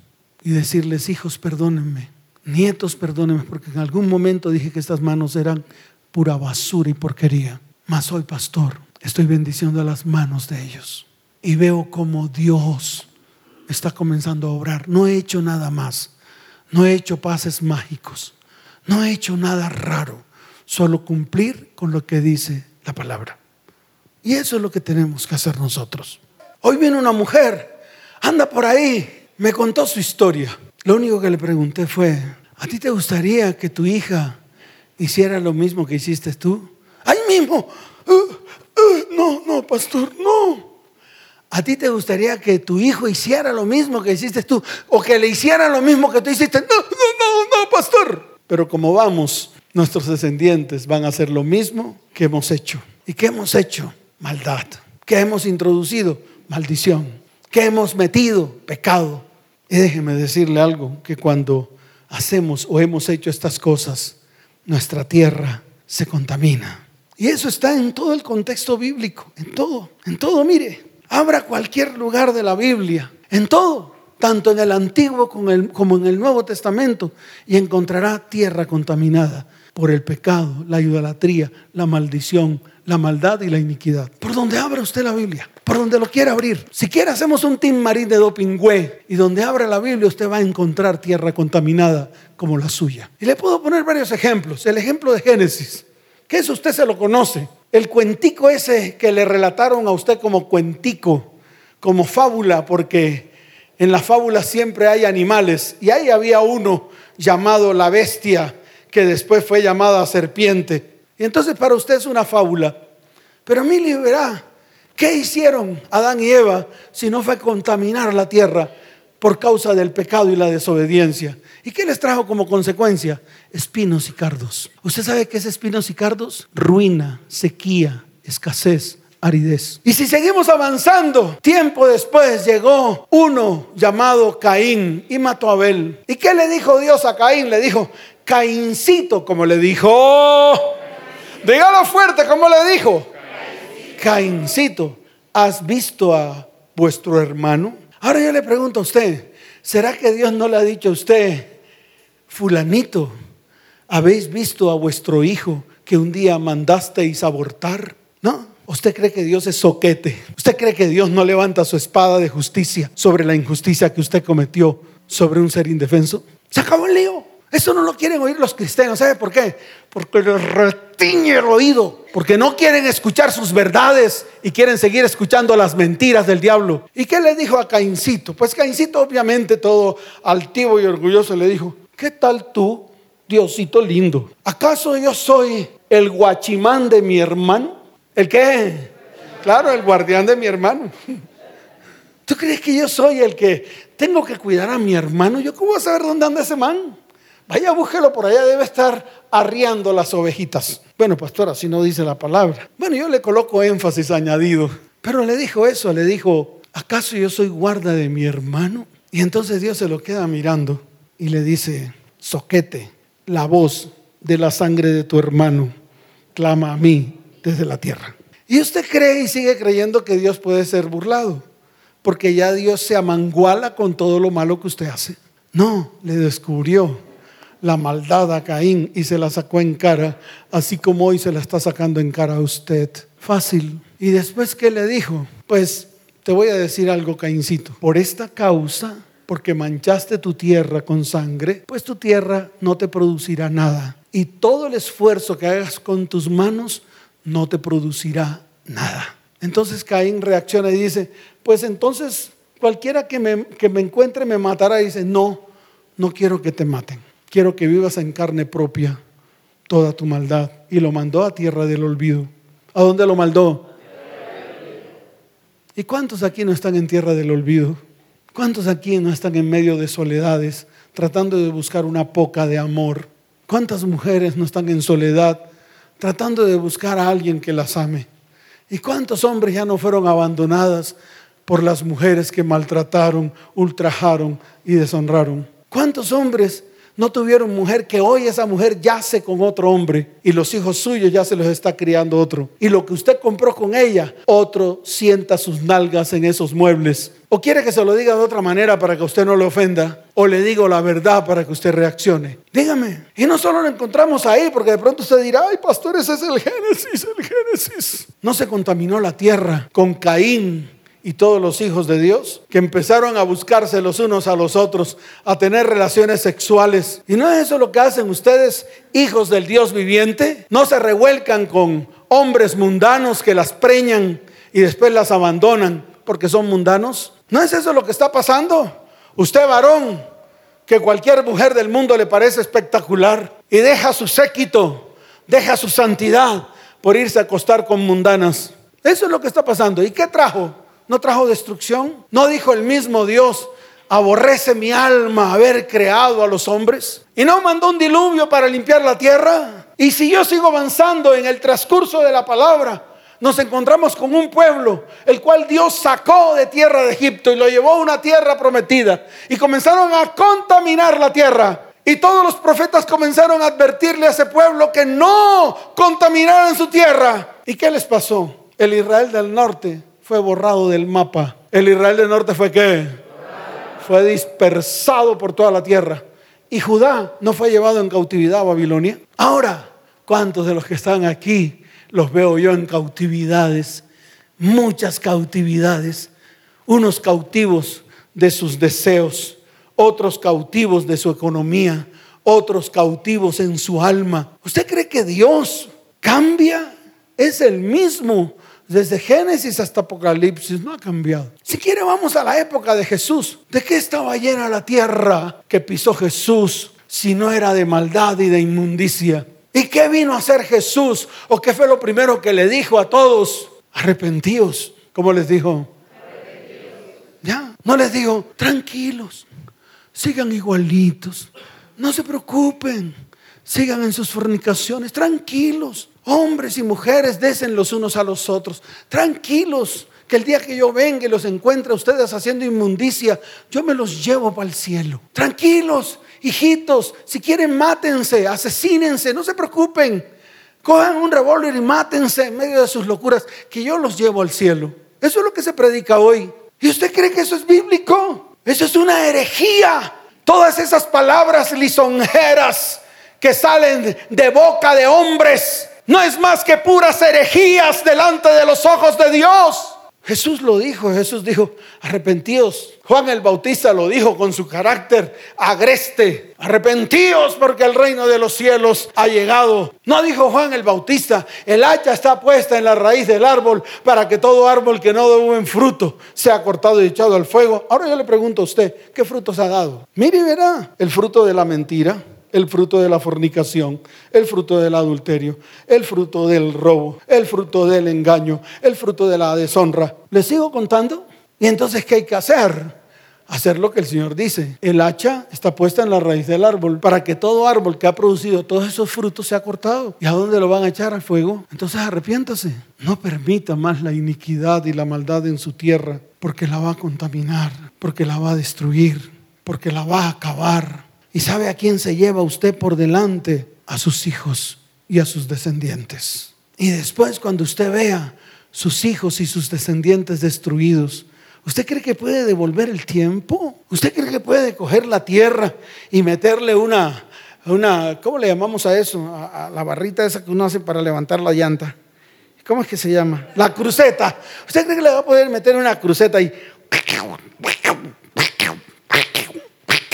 y decirles, hijos, perdónenme, nietos, perdónenme, porque en algún momento dije que estas manos eran pura basura y porquería. Mas soy pastor, estoy bendiciendo las manos de ellos y veo como Dios está comenzando a obrar. No he hecho nada más, no he hecho pases mágicos, no he hecho nada raro, solo cumplir con lo que dice la palabra. Y eso es lo que tenemos que hacer nosotros. Hoy viene una mujer anda por ahí. Me contó su historia. Lo único que le pregunté fue, ¿a ti te gustaría que tu hija hiciera lo mismo que hiciste tú? Ahí mismo. Uh, uh, no, no, pastor, no. ¿A ti te gustaría que tu hijo hiciera lo mismo que hiciste tú? ¿O que le hiciera lo mismo que tú hiciste? No, no, no, no, pastor. Pero como vamos, nuestros descendientes van a hacer lo mismo que hemos hecho. ¿Y qué hemos hecho? Maldad. ¿Qué hemos introducido? Maldición que hemos metido pecado. Y déjeme decirle algo, que cuando hacemos o hemos hecho estas cosas, nuestra tierra se contamina. Y eso está en todo el contexto bíblico, en todo, en todo, mire, abra cualquier lugar de la Biblia, en todo, tanto en el Antiguo como en el Nuevo Testamento, y encontrará tierra contaminada por el pecado, la idolatría, la maldición, la maldad y la iniquidad. Por donde abra usted la Biblia, por donde lo quiera abrir. Si quiere hacemos un team marín de dopingüe y donde abra la Biblia usted va a encontrar tierra contaminada como la suya. Y le puedo poner varios ejemplos. El ejemplo de Génesis, que eso usted se lo conoce. El cuentico ese que le relataron a usted como cuentico, como fábula, porque en la fábula siempre hay animales y ahí había uno llamado la bestia que después fue llamada serpiente. Y entonces para usted es una fábula. Pero a mí verá, ¿qué hicieron Adán y Eva si no fue contaminar la tierra por causa del pecado y la desobediencia? ¿Y qué les trajo como consecuencia? Espinos y cardos. ¿Usted sabe qué es espinos y cardos? Ruina, sequía, escasez, aridez. Y si seguimos avanzando, tiempo después llegó uno llamado Caín y mató a Abel. ¿Y qué le dijo Dios a Caín? Le dijo, Caíncito, como le dijo. Dígalo fuerte, como le dijo. Caíncito, ¿has visto a vuestro hermano? Ahora yo le pregunto a usted, ¿será que Dios no le ha dicho a usted, fulanito, habéis visto a vuestro hijo que un día mandasteis abortar? ¿No? ¿Usted cree que Dios es soquete? ¿Usted cree que Dios no levanta su espada de justicia sobre la injusticia que usted cometió sobre un ser indefenso? Se acabó el lío. Eso no lo quieren oír los cristianos. ¿Sabe por qué? Porque les retiñe el oído. Porque no quieren escuchar sus verdades y quieren seguir escuchando las mentiras del diablo. ¿Y qué le dijo a Caincito? Pues Caincito, obviamente, todo altivo y orgulloso, le dijo: ¿Qué tal tú, Diosito lindo? ¿Acaso yo soy el guachimán de mi hermano? ¿El qué? Claro, el guardián de mi hermano. ¿Tú crees que yo soy el que tengo que cuidar a mi hermano? ¿Yo cómo voy a saber dónde anda ese man? Vaya, búsquelo por allá, debe estar arriando las ovejitas. Bueno, pastor, así no dice la palabra. Bueno, yo le coloco énfasis añadido. Pero le dijo eso, le dijo, ¿acaso yo soy guarda de mi hermano? Y entonces Dios se lo queda mirando y le dice, soquete, la voz de la sangre de tu hermano clama a mí desde la tierra. Y usted cree y sigue creyendo que Dios puede ser burlado porque ya Dios se amanguala con todo lo malo que usted hace. No, le descubrió la maldad a Caín y se la sacó en cara, así como hoy se la está sacando en cara a usted. Fácil. Y después, ¿qué le dijo? Pues te voy a decir algo, Caíncito. Por esta causa, porque manchaste tu tierra con sangre, pues tu tierra no te producirá nada. Y todo el esfuerzo que hagas con tus manos no te producirá nada. Entonces Caín reacciona y dice, pues entonces cualquiera que me, que me encuentre me matará. Y dice, no, no quiero que te maten. Quiero que vivas en carne propia toda tu maldad. Y lo mandó a tierra del olvido. ¿A dónde lo mandó? ¿Y cuántos aquí no están en tierra del olvido? ¿Cuántos aquí no están en medio de soledades, tratando de buscar una poca de amor? ¿Cuántas mujeres no están en soledad, tratando de buscar a alguien que las ame? ¿Y cuántos hombres ya no fueron abandonadas por las mujeres que maltrataron, ultrajaron y deshonraron? ¿Cuántos hombres no tuvieron mujer que hoy esa mujer yace con otro hombre y los hijos suyos ya se los está criando otro? Y lo que usted compró con ella, otro sienta sus nalgas en esos muebles. ¿O quiere que se lo diga de otra manera para que usted no le ofenda? ¿O le digo la verdad para que usted reaccione? Dígame. Y no solo lo encontramos ahí, porque de pronto usted dirá, ay, pastor, ese es el Génesis, el Génesis. No se contaminó la tierra con Caín y todos los hijos de Dios que empezaron a buscarse los unos a los otros, a tener relaciones sexuales. ¿Y no es eso lo que hacen ustedes, hijos del Dios viviente? ¿No se revuelcan con hombres mundanos que las preñan y después las abandonan porque son mundanos? ¿No es eso lo que está pasando? Usted varón, que cualquier mujer del mundo le parece espectacular y deja su séquito, deja su santidad por irse a acostar con mundanas. Eso es lo que está pasando. ¿Y qué trajo? ¿No trajo destrucción? ¿No dijo el mismo Dios, aborrece mi alma haber creado a los hombres? ¿Y no mandó un diluvio para limpiar la tierra? Y si yo sigo avanzando en el transcurso de la palabra, nos encontramos con un pueblo el cual Dios sacó de tierra de Egipto y lo llevó a una tierra prometida. Y comenzaron a contaminar la tierra. Y todos los profetas comenzaron a advertirle a ese pueblo que no contaminaran su tierra. ¿Y qué les pasó? El Israel del norte borrado del mapa. El Israel del norte fue qué? Fue dispersado por toda la tierra. Y Judá no fue llevado en cautividad a Babilonia. Ahora, ¿cuántos de los que están aquí los veo yo en cautividades? Muchas cautividades. Unos cautivos de sus deseos, otros cautivos de su economía, otros cautivos en su alma. ¿Usted cree que Dios cambia? Es el mismo desde Génesis hasta Apocalipsis, no ha cambiado. Si quiere, vamos a la época de Jesús. ¿De qué estaba llena la tierra que pisó Jesús si no era de maldad y de inmundicia? ¿Y qué vino a hacer Jesús? ¿O qué fue lo primero que le dijo a todos? Arrepentíos. ¿Cómo les dijo? Ya, no les dijo, tranquilos, sigan igualitos, no se preocupen, sigan en sus fornicaciones, tranquilos. Hombres y mujeres, desen los unos a los otros. Tranquilos, que el día que yo venga y los encuentre a ustedes haciendo inmundicia, yo me los llevo para el cielo. Tranquilos, hijitos, si quieren mátense, asesínense, no se preocupen. Cojan un revólver y mátense en medio de sus locuras, que yo los llevo al cielo. Eso es lo que se predica hoy. ¿Y usted cree que eso es bíblico? Eso es una herejía. Todas esas palabras lisonjeras que salen de boca de hombres no es más que puras herejías delante de los ojos de Dios. Jesús lo dijo, Jesús dijo, arrepentíos. Juan el Bautista lo dijo con su carácter agreste, arrepentíos porque el reino de los cielos ha llegado. No dijo Juan el Bautista, el hacha está puesta en la raíz del árbol para que todo árbol que no dé buen fruto sea cortado y echado al fuego. Ahora yo le pregunto a usted, ¿qué frutos ha dado? Mire verá el fruto de la mentira, el fruto de la fornicación, el fruto del adulterio, el fruto del robo, el fruto del engaño, el fruto de la deshonra. ¿Le sigo contando? Y entonces, ¿qué hay que hacer? Hacer lo que el Señor dice. El hacha está puesta en la raíz del árbol para que todo árbol que ha producido todos esos frutos sea cortado. ¿Y a dónde lo van a echar? Al fuego. Entonces arrepiéntase. No permita más la iniquidad y la maldad en su tierra porque la va a contaminar, porque la va a destruir, porque la va a acabar. ¿Y sabe a quién se lleva usted por delante? A sus hijos y a sus descendientes. Y después cuando usted vea sus hijos y sus descendientes destruidos, ¿usted cree que puede devolver el tiempo? ¿Usted cree que puede coger la tierra y meterle una, una ¿cómo le llamamos a eso? A, a la barrita esa que uno hace para levantar la llanta. ¿Cómo es que se llama? La cruceta. ¿Usted cree que le va a poder meter una cruceta y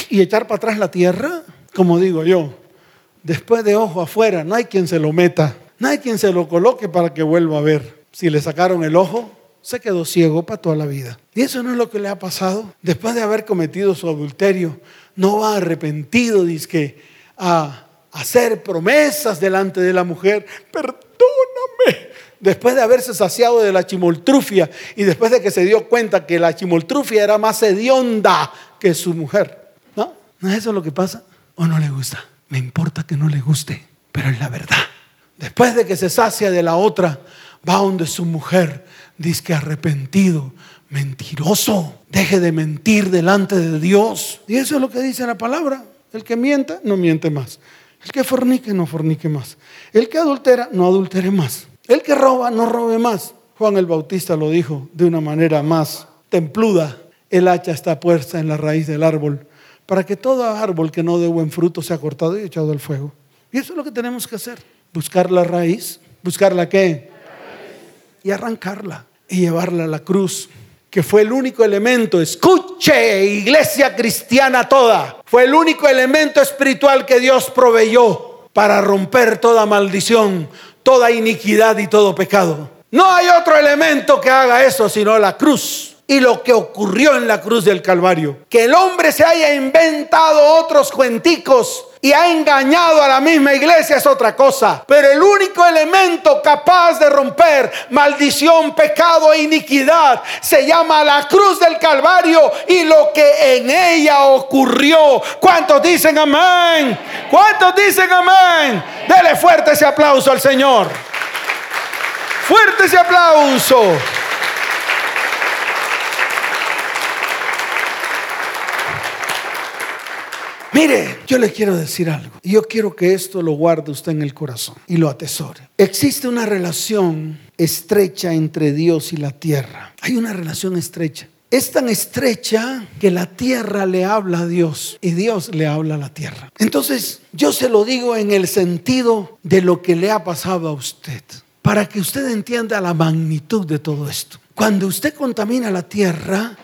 y echar para atrás la tierra, como digo yo, después de ojo afuera, no hay quien se lo meta, no hay quien se lo coloque para que vuelva a ver. Si le sacaron el ojo, se quedó ciego para toda la vida. Y eso no es lo que le ha pasado. Después de haber cometido su adulterio, no va arrepentido, dice a hacer promesas delante de la mujer. Perdóname. Después de haberse saciado de la chimoltrufia y después de que se dio cuenta que la chimoltrufia era más hedionda que su mujer. ¿No es eso lo que pasa? ¿O no le gusta? Me importa que no le guste, pero es la verdad. Después de que se sacia de la otra, va donde su mujer dice que arrepentido, mentiroso, deje de mentir delante de Dios. Y eso es lo que dice la palabra. El que mienta, no miente más. El que fornique, no fornique más. El que adultera, no adultere más. El que roba, no robe más. Juan el Bautista lo dijo de una manera más templuda. El hacha está puesta en la raíz del árbol para que todo árbol que no dé buen fruto sea cortado y echado al fuego. Y eso es lo que tenemos que hacer, buscar la raíz, buscar la qué, y arrancarla y llevarla a la cruz, que fue el único elemento, escuche iglesia cristiana toda, fue el único elemento espiritual que Dios proveyó para romper toda maldición, toda iniquidad y todo pecado. No hay otro elemento que haga eso sino la cruz y lo que ocurrió en la cruz del Calvario. Que el hombre se haya inventado otros cuenticos y ha engañado a la misma iglesia es otra cosa. Pero el único elemento capaz de romper maldición, pecado e iniquidad se llama la cruz del Calvario y lo que en ella ocurrió. ¿Cuántos dicen amén? ¿Cuántos dicen amén? Dele fuerte ese aplauso al Señor. Fuerte ese aplauso. Mire, yo le quiero decir algo. Yo quiero que esto lo guarde usted en el corazón y lo atesore. Existe una relación estrecha entre Dios y la tierra. Hay una relación estrecha. Es tan estrecha que la tierra le habla a Dios y Dios le habla a la tierra. Entonces, yo se lo digo en el sentido de lo que le ha pasado a usted, para que usted entienda la magnitud de todo esto. Cuando usted contamina la tierra,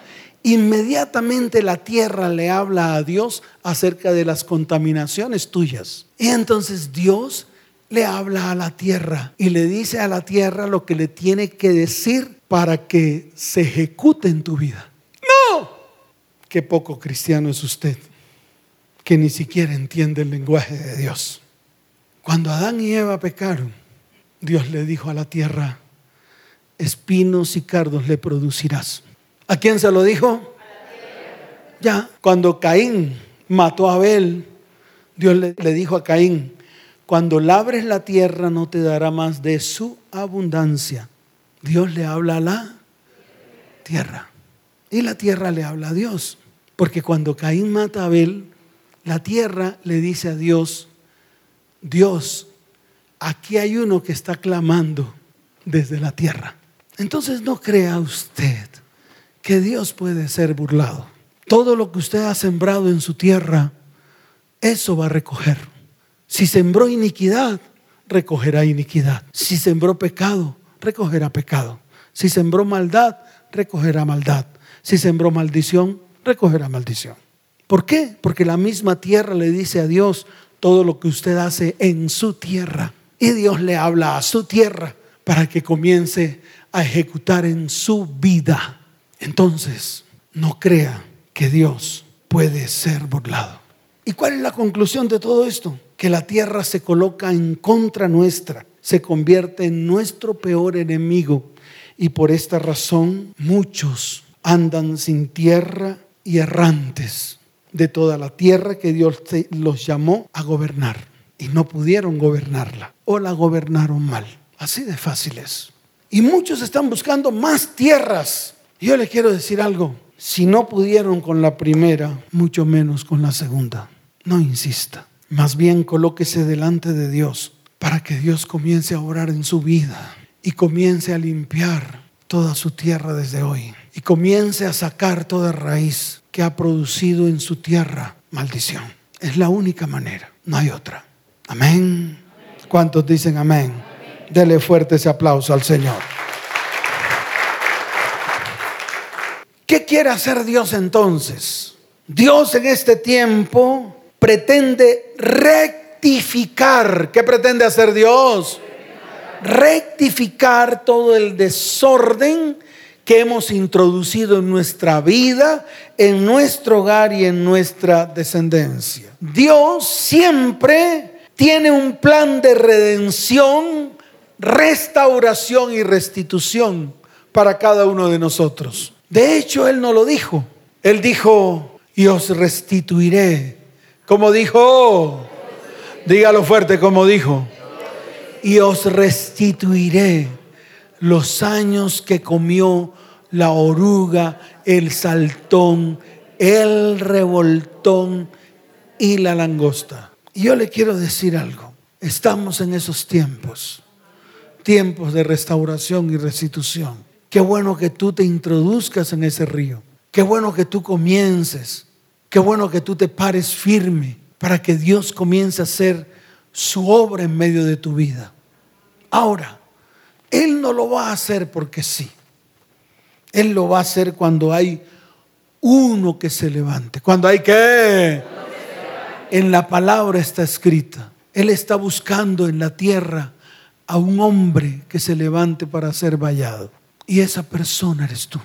inmediatamente la tierra le habla a Dios acerca de las contaminaciones tuyas. Y entonces Dios le habla a la tierra y le dice a la tierra lo que le tiene que decir para que se ejecute en tu vida. No, qué poco cristiano es usted, que ni siquiera entiende el lenguaje de Dios. Cuando Adán y Eva pecaron, Dios le dijo a la tierra, espinos y cardos le producirás. ¿A quién se lo dijo? Ya, cuando Caín mató a Abel, Dios le, dijo a Caín, cuando labres la tierra no te dará más de su abundancia. Dios le habla a la tierra. Y la tierra le habla a Dios. Porque cuando Caín mata a Abel, la tierra le dice a Dios, Dios, aquí hay uno que está clamando desde la tierra. Entonces no crea usted que Dios puede ser burlado. Todo lo que usted ha sembrado en su tierra, eso va a recoger. Si sembró iniquidad, recogerá iniquidad. Si sembró pecado, recogerá pecado. Si sembró maldad, recogerá maldad. Si sembró maldición, recogerá maldición. ¿Por qué? Porque la misma tierra le dice a Dios todo lo que usted hace en su tierra. Y Dios le habla a su tierra para que comience a ejecutar en su vida. Entonces, no crea que Dios puede ser burlado. ¿Y cuál es la conclusión de todo esto? Que la tierra se coloca en contra nuestra, se convierte en nuestro peor enemigo. Y por esta razón muchos andan sin tierra y errantes de toda la tierra que Dios los llamó a gobernar. Y no pudieron gobernarla o la gobernaron mal. Así de fácil es. Y muchos están buscando más tierras. Yo le quiero decir algo. Si no pudieron con la primera, mucho menos con la segunda. No insista. Más bien colóquese delante de Dios para que Dios comience a orar en su vida y comience a limpiar toda su tierra desde hoy y comience a sacar toda raíz que ha producido en su tierra maldición. Es la única manera, no hay otra. Amén. ¿Cuántos dicen amén? Dele fuerte ese aplauso al Señor. ¿Qué quiere hacer Dios entonces? Dios en este tiempo pretende rectificar. ¿Qué pretende hacer Dios? Rectificar todo el desorden que hemos introducido en nuestra vida, en nuestro hogar y en nuestra descendencia. Dios siempre tiene un plan de redención, restauración y restitución para cada uno de nosotros. De hecho, Él no lo dijo. Él dijo, y os restituiré. Como dijo, dígalo fuerte como dijo, y os restituiré los años que comió la oruga, el saltón, el revoltón y la langosta. Yo le quiero decir algo, estamos en esos tiempos, tiempos de restauración y restitución. Qué bueno que tú te introduzcas en ese río, qué bueno que tú comiences, qué bueno que tú te pares firme para que Dios comience a hacer su obra en medio de tu vida. Ahora, él no lo va a hacer porque sí. Él lo va a hacer cuando hay uno que se levante. Cuando hay que... En la palabra está escrita. Él está buscando en la tierra a un hombre que se levante para ser vallado. Y esa persona eres tú.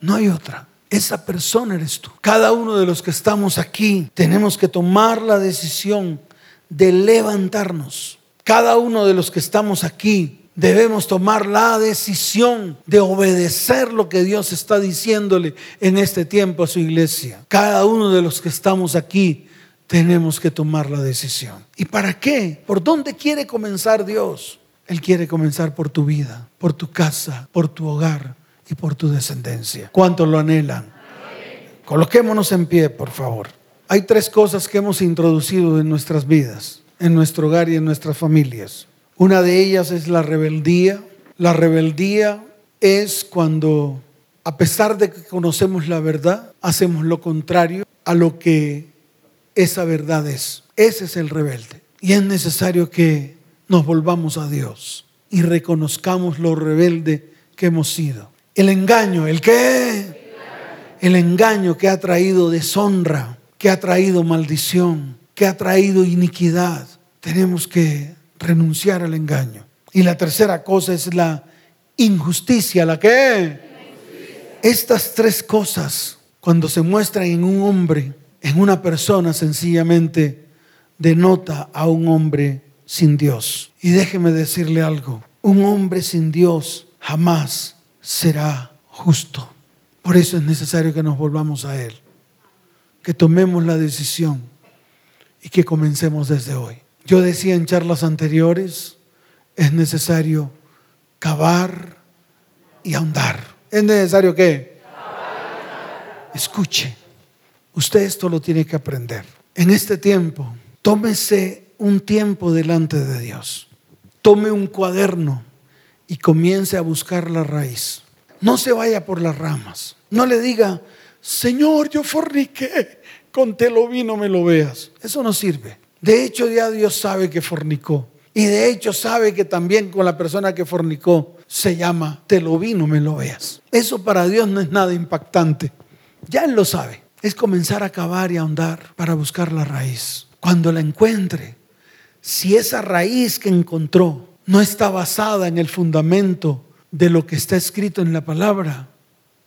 No hay otra. Esa persona eres tú. Cada uno de los que estamos aquí tenemos que tomar la decisión de levantarnos. Cada uno de los que estamos aquí debemos tomar la decisión de obedecer lo que Dios está diciéndole en este tiempo a su iglesia. Cada uno de los que estamos aquí tenemos que tomar la decisión. ¿Y para qué? ¿Por dónde quiere comenzar Dios? Él quiere comenzar por tu vida, por tu casa, por tu hogar y por tu descendencia. ¿Cuántos lo anhelan? Coloquémonos en pie, por favor. Hay tres cosas que hemos introducido en nuestras vidas, en nuestro hogar y en nuestras familias. Una de ellas es la rebeldía. La rebeldía es cuando, a pesar de que conocemos la verdad, hacemos lo contrario a lo que esa verdad es. Ese es el rebelde. Y es necesario que nos volvamos a Dios y reconozcamos lo rebelde que hemos sido. El engaño, ¿el qué? El engaño que ha traído deshonra, que ha traído maldición, que ha traído iniquidad. Tenemos que renunciar al engaño. Y la tercera cosa es la injusticia, la que estas tres cosas, cuando se muestran en un hombre, en una persona, sencillamente denota a un hombre sin Dios. Y déjeme decirle algo, un hombre sin Dios jamás será justo. Por eso es necesario que nos volvamos a Él, que tomemos la decisión y que comencemos desde hoy. Yo decía en charlas anteriores, es necesario cavar y ahondar. ¿Es necesario qué? Escuche, usted esto lo tiene que aprender. En este tiempo, tómese un tiempo delante de Dios. Tome un cuaderno y comience a buscar la raíz. No se vaya por las ramas. No le diga, Señor, yo forniqué, con lo vino me lo veas. Eso no sirve. De hecho, ya Dios sabe que fornicó. Y de hecho sabe que también con la persona que fornicó se llama te lo vi, no me lo veas. Eso para Dios no es nada impactante. Ya Él lo sabe. Es comenzar a cavar y a ahondar para buscar la raíz. Cuando la encuentre, si esa raíz que encontró no está basada en el fundamento de lo que está escrito en la palabra,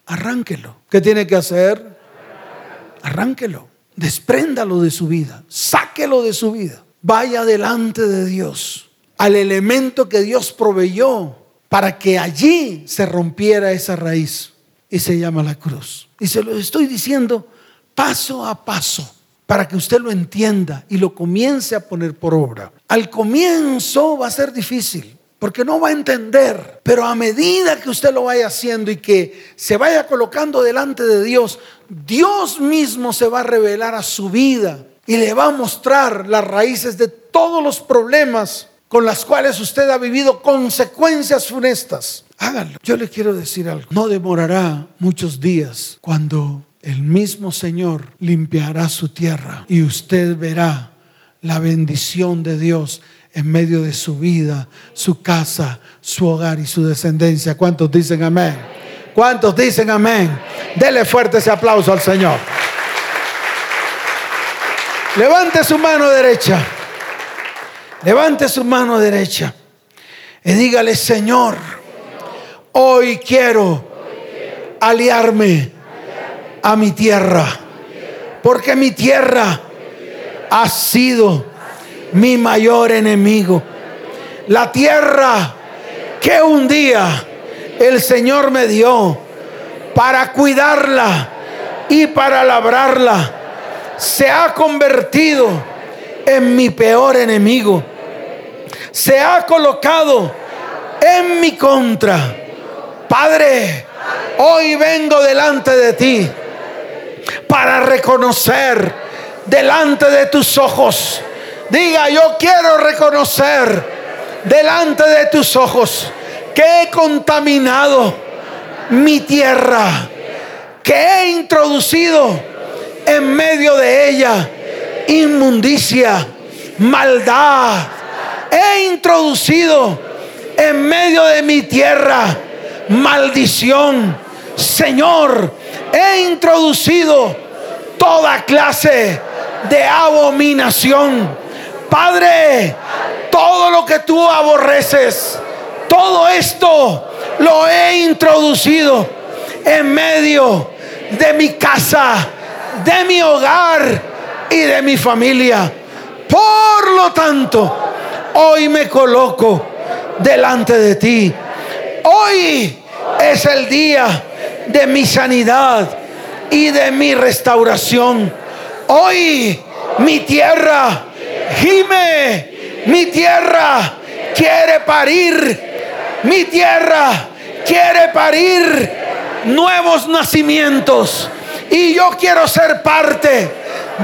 arránquelo. ¿Qué tiene que hacer? Arránquelo. Despréndalo de su vida. Sáquelo de su vida. Vaya delante de Dios, al elemento que Dios proveyó para que allí se rompiera esa raíz. Y se llama la cruz. Y se lo estoy diciendo paso a paso para que usted lo entienda y lo comience a poner por obra. Al comienzo va a ser difícil, porque no va a entender, pero a medida que usted lo vaya haciendo y que se vaya colocando delante de Dios, Dios mismo se va a revelar a su vida y le va a mostrar las raíces de todos los problemas con las cuales usted ha vivido consecuencias funestas. Háganlo. Yo le quiero decir algo. No demorará muchos días cuando el mismo Señor limpiará su tierra y usted verá la bendición de Dios en medio de su vida, su casa, su hogar y su descendencia. ¿Cuántos dicen amén? ¿Cuántos dicen amén? Dele fuerte ese aplauso al Señor. Levante su mano derecha. Levante su mano derecha. Y dígale, Señor, hoy quiero aliarme a mi tierra. Porque mi tierra ha sido mi mayor enemigo. La tierra que un día el Señor me dio para cuidarla y para labrarla, se ha convertido en mi peor enemigo. Se ha colocado en mi contra. Padre, hoy vengo delante de ti para reconocer delante de tus ojos. Diga, yo quiero reconocer delante de tus ojos que he contaminado mi tierra, que he introducido en medio de ella inmundicia, maldad. He introducido en medio de mi tierra maldición. Señor, he introducido toda clase de abominación. Padre, todo lo que tú aborreces, todo esto lo he introducido en medio de mi casa, de mi hogar y de mi familia. Por lo tanto, hoy me coloco delante de ti. Hoy es el día de mi sanidad y de mi restauración. Hoy mi tierra gime, mi tierra quiere parir, mi tierra quiere parir nuevos nacimientos. Y yo quiero ser parte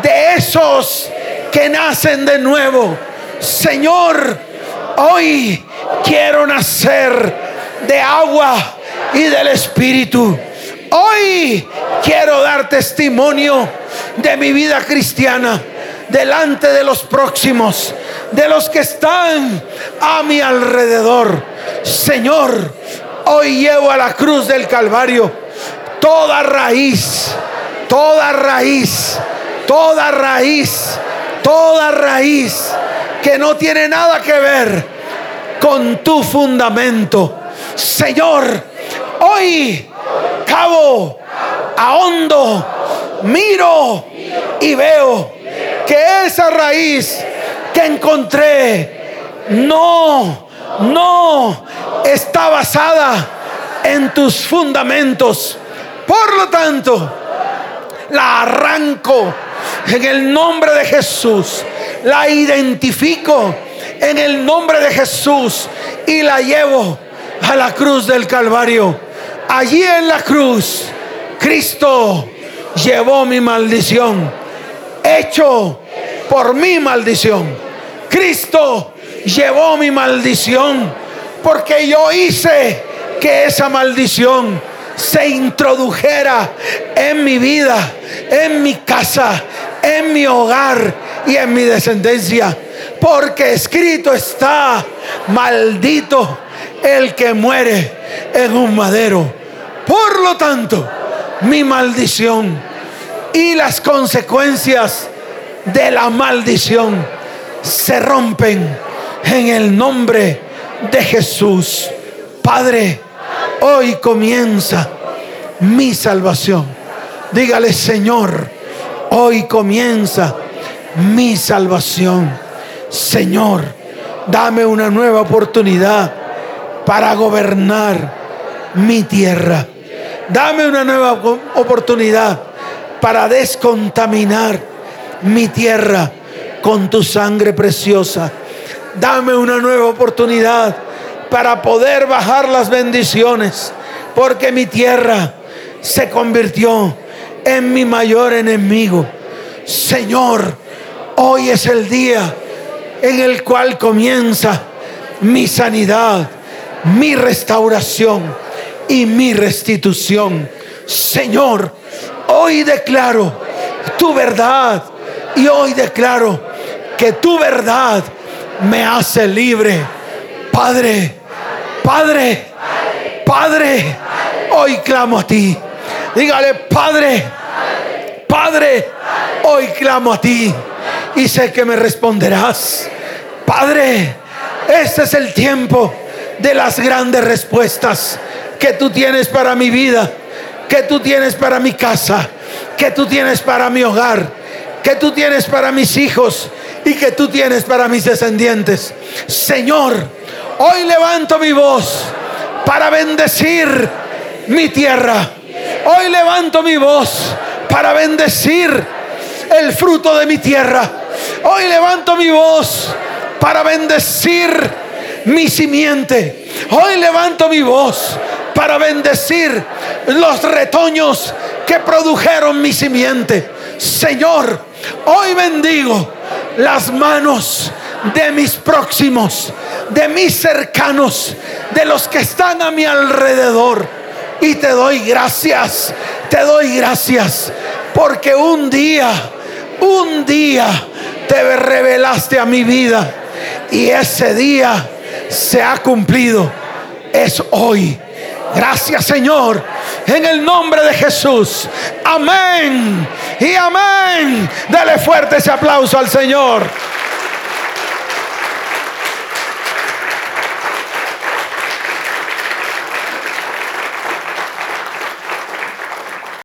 de esos que nacen de nuevo. Señor, hoy quiero nacer de agua y del Espíritu. Hoy quiero dar testimonio de mi vida cristiana delante de los próximos, de los que están a mi alrededor. Señor, hoy llevo a la cruz del Calvario toda raíz, toda raíz, toda raíz, toda raíz que no tiene nada que ver con tu fundamento. Señor, hoy cabo, ahondo, miro y veo que esa raíz que encontré no, no está basada en tus fundamentos. Por lo tanto, la arranco en el nombre de Jesús. La identifico en el nombre de Jesús y la llevo a la cruz del Calvario. Allí en la cruz, Cristo llevó mi maldición, hecho por mi maldición. Cristo llevó mi maldición porque yo hice que esa maldición se introdujera en mi vida, en mi casa, en mi hogar y en mi descendencia. Porque escrito está, maldito el que muere en un madero. Por lo tanto, mi maldición y las consecuencias de la maldición se rompen en el nombre de Jesús. Padre, hoy comienza mi salvación. Dígale, Señor, hoy comienza mi salvación. Señor, dame una nueva oportunidad para gobernar mi tierra. Dame una nueva oportunidad para descontaminar mi tierra con tu sangre preciosa. Dame una nueva oportunidad para poder bajar las bendiciones, porque mi tierra se convirtió en mi mayor enemigo. Señor, hoy es el día en el cual comienza mi sanidad, mi restauración y mi restitución. Señor, hoy declaro tu verdad y hoy declaro que tu verdad me hace libre. Padre, Padre, Padre, hoy clamo a ti. Dígale, Padre, Padre, hoy clamo a ti y sé que me responderás. Padre, este es el tiempo de las grandes respuestas que tú tienes para mi vida, que tú tienes para mi casa, que tú tienes para mi hogar, que tú tienes para mis hijos y que tú tienes para mis descendientes. Señor, hoy levanto mi voz para bendecir mi tierra. Hoy levanto mi voz para bendecir el fruto de mi tierra. Hoy levanto mi voz para bendecir mi simiente. Hoy levanto mi voz para bendecir los retoños que produjeron mi simiente. Señor, hoy bendigo las manos de mis próximos, de mis cercanos, de los que están a mi alrededor. Y te doy gracias, te doy gracias, porque un día, un día te revelaste a mi vida y ese día se ha cumplido. Es hoy. Gracias Señor. En el nombre de Jesús. Amén. Y amén. Dale fuerte ese aplauso al Señor.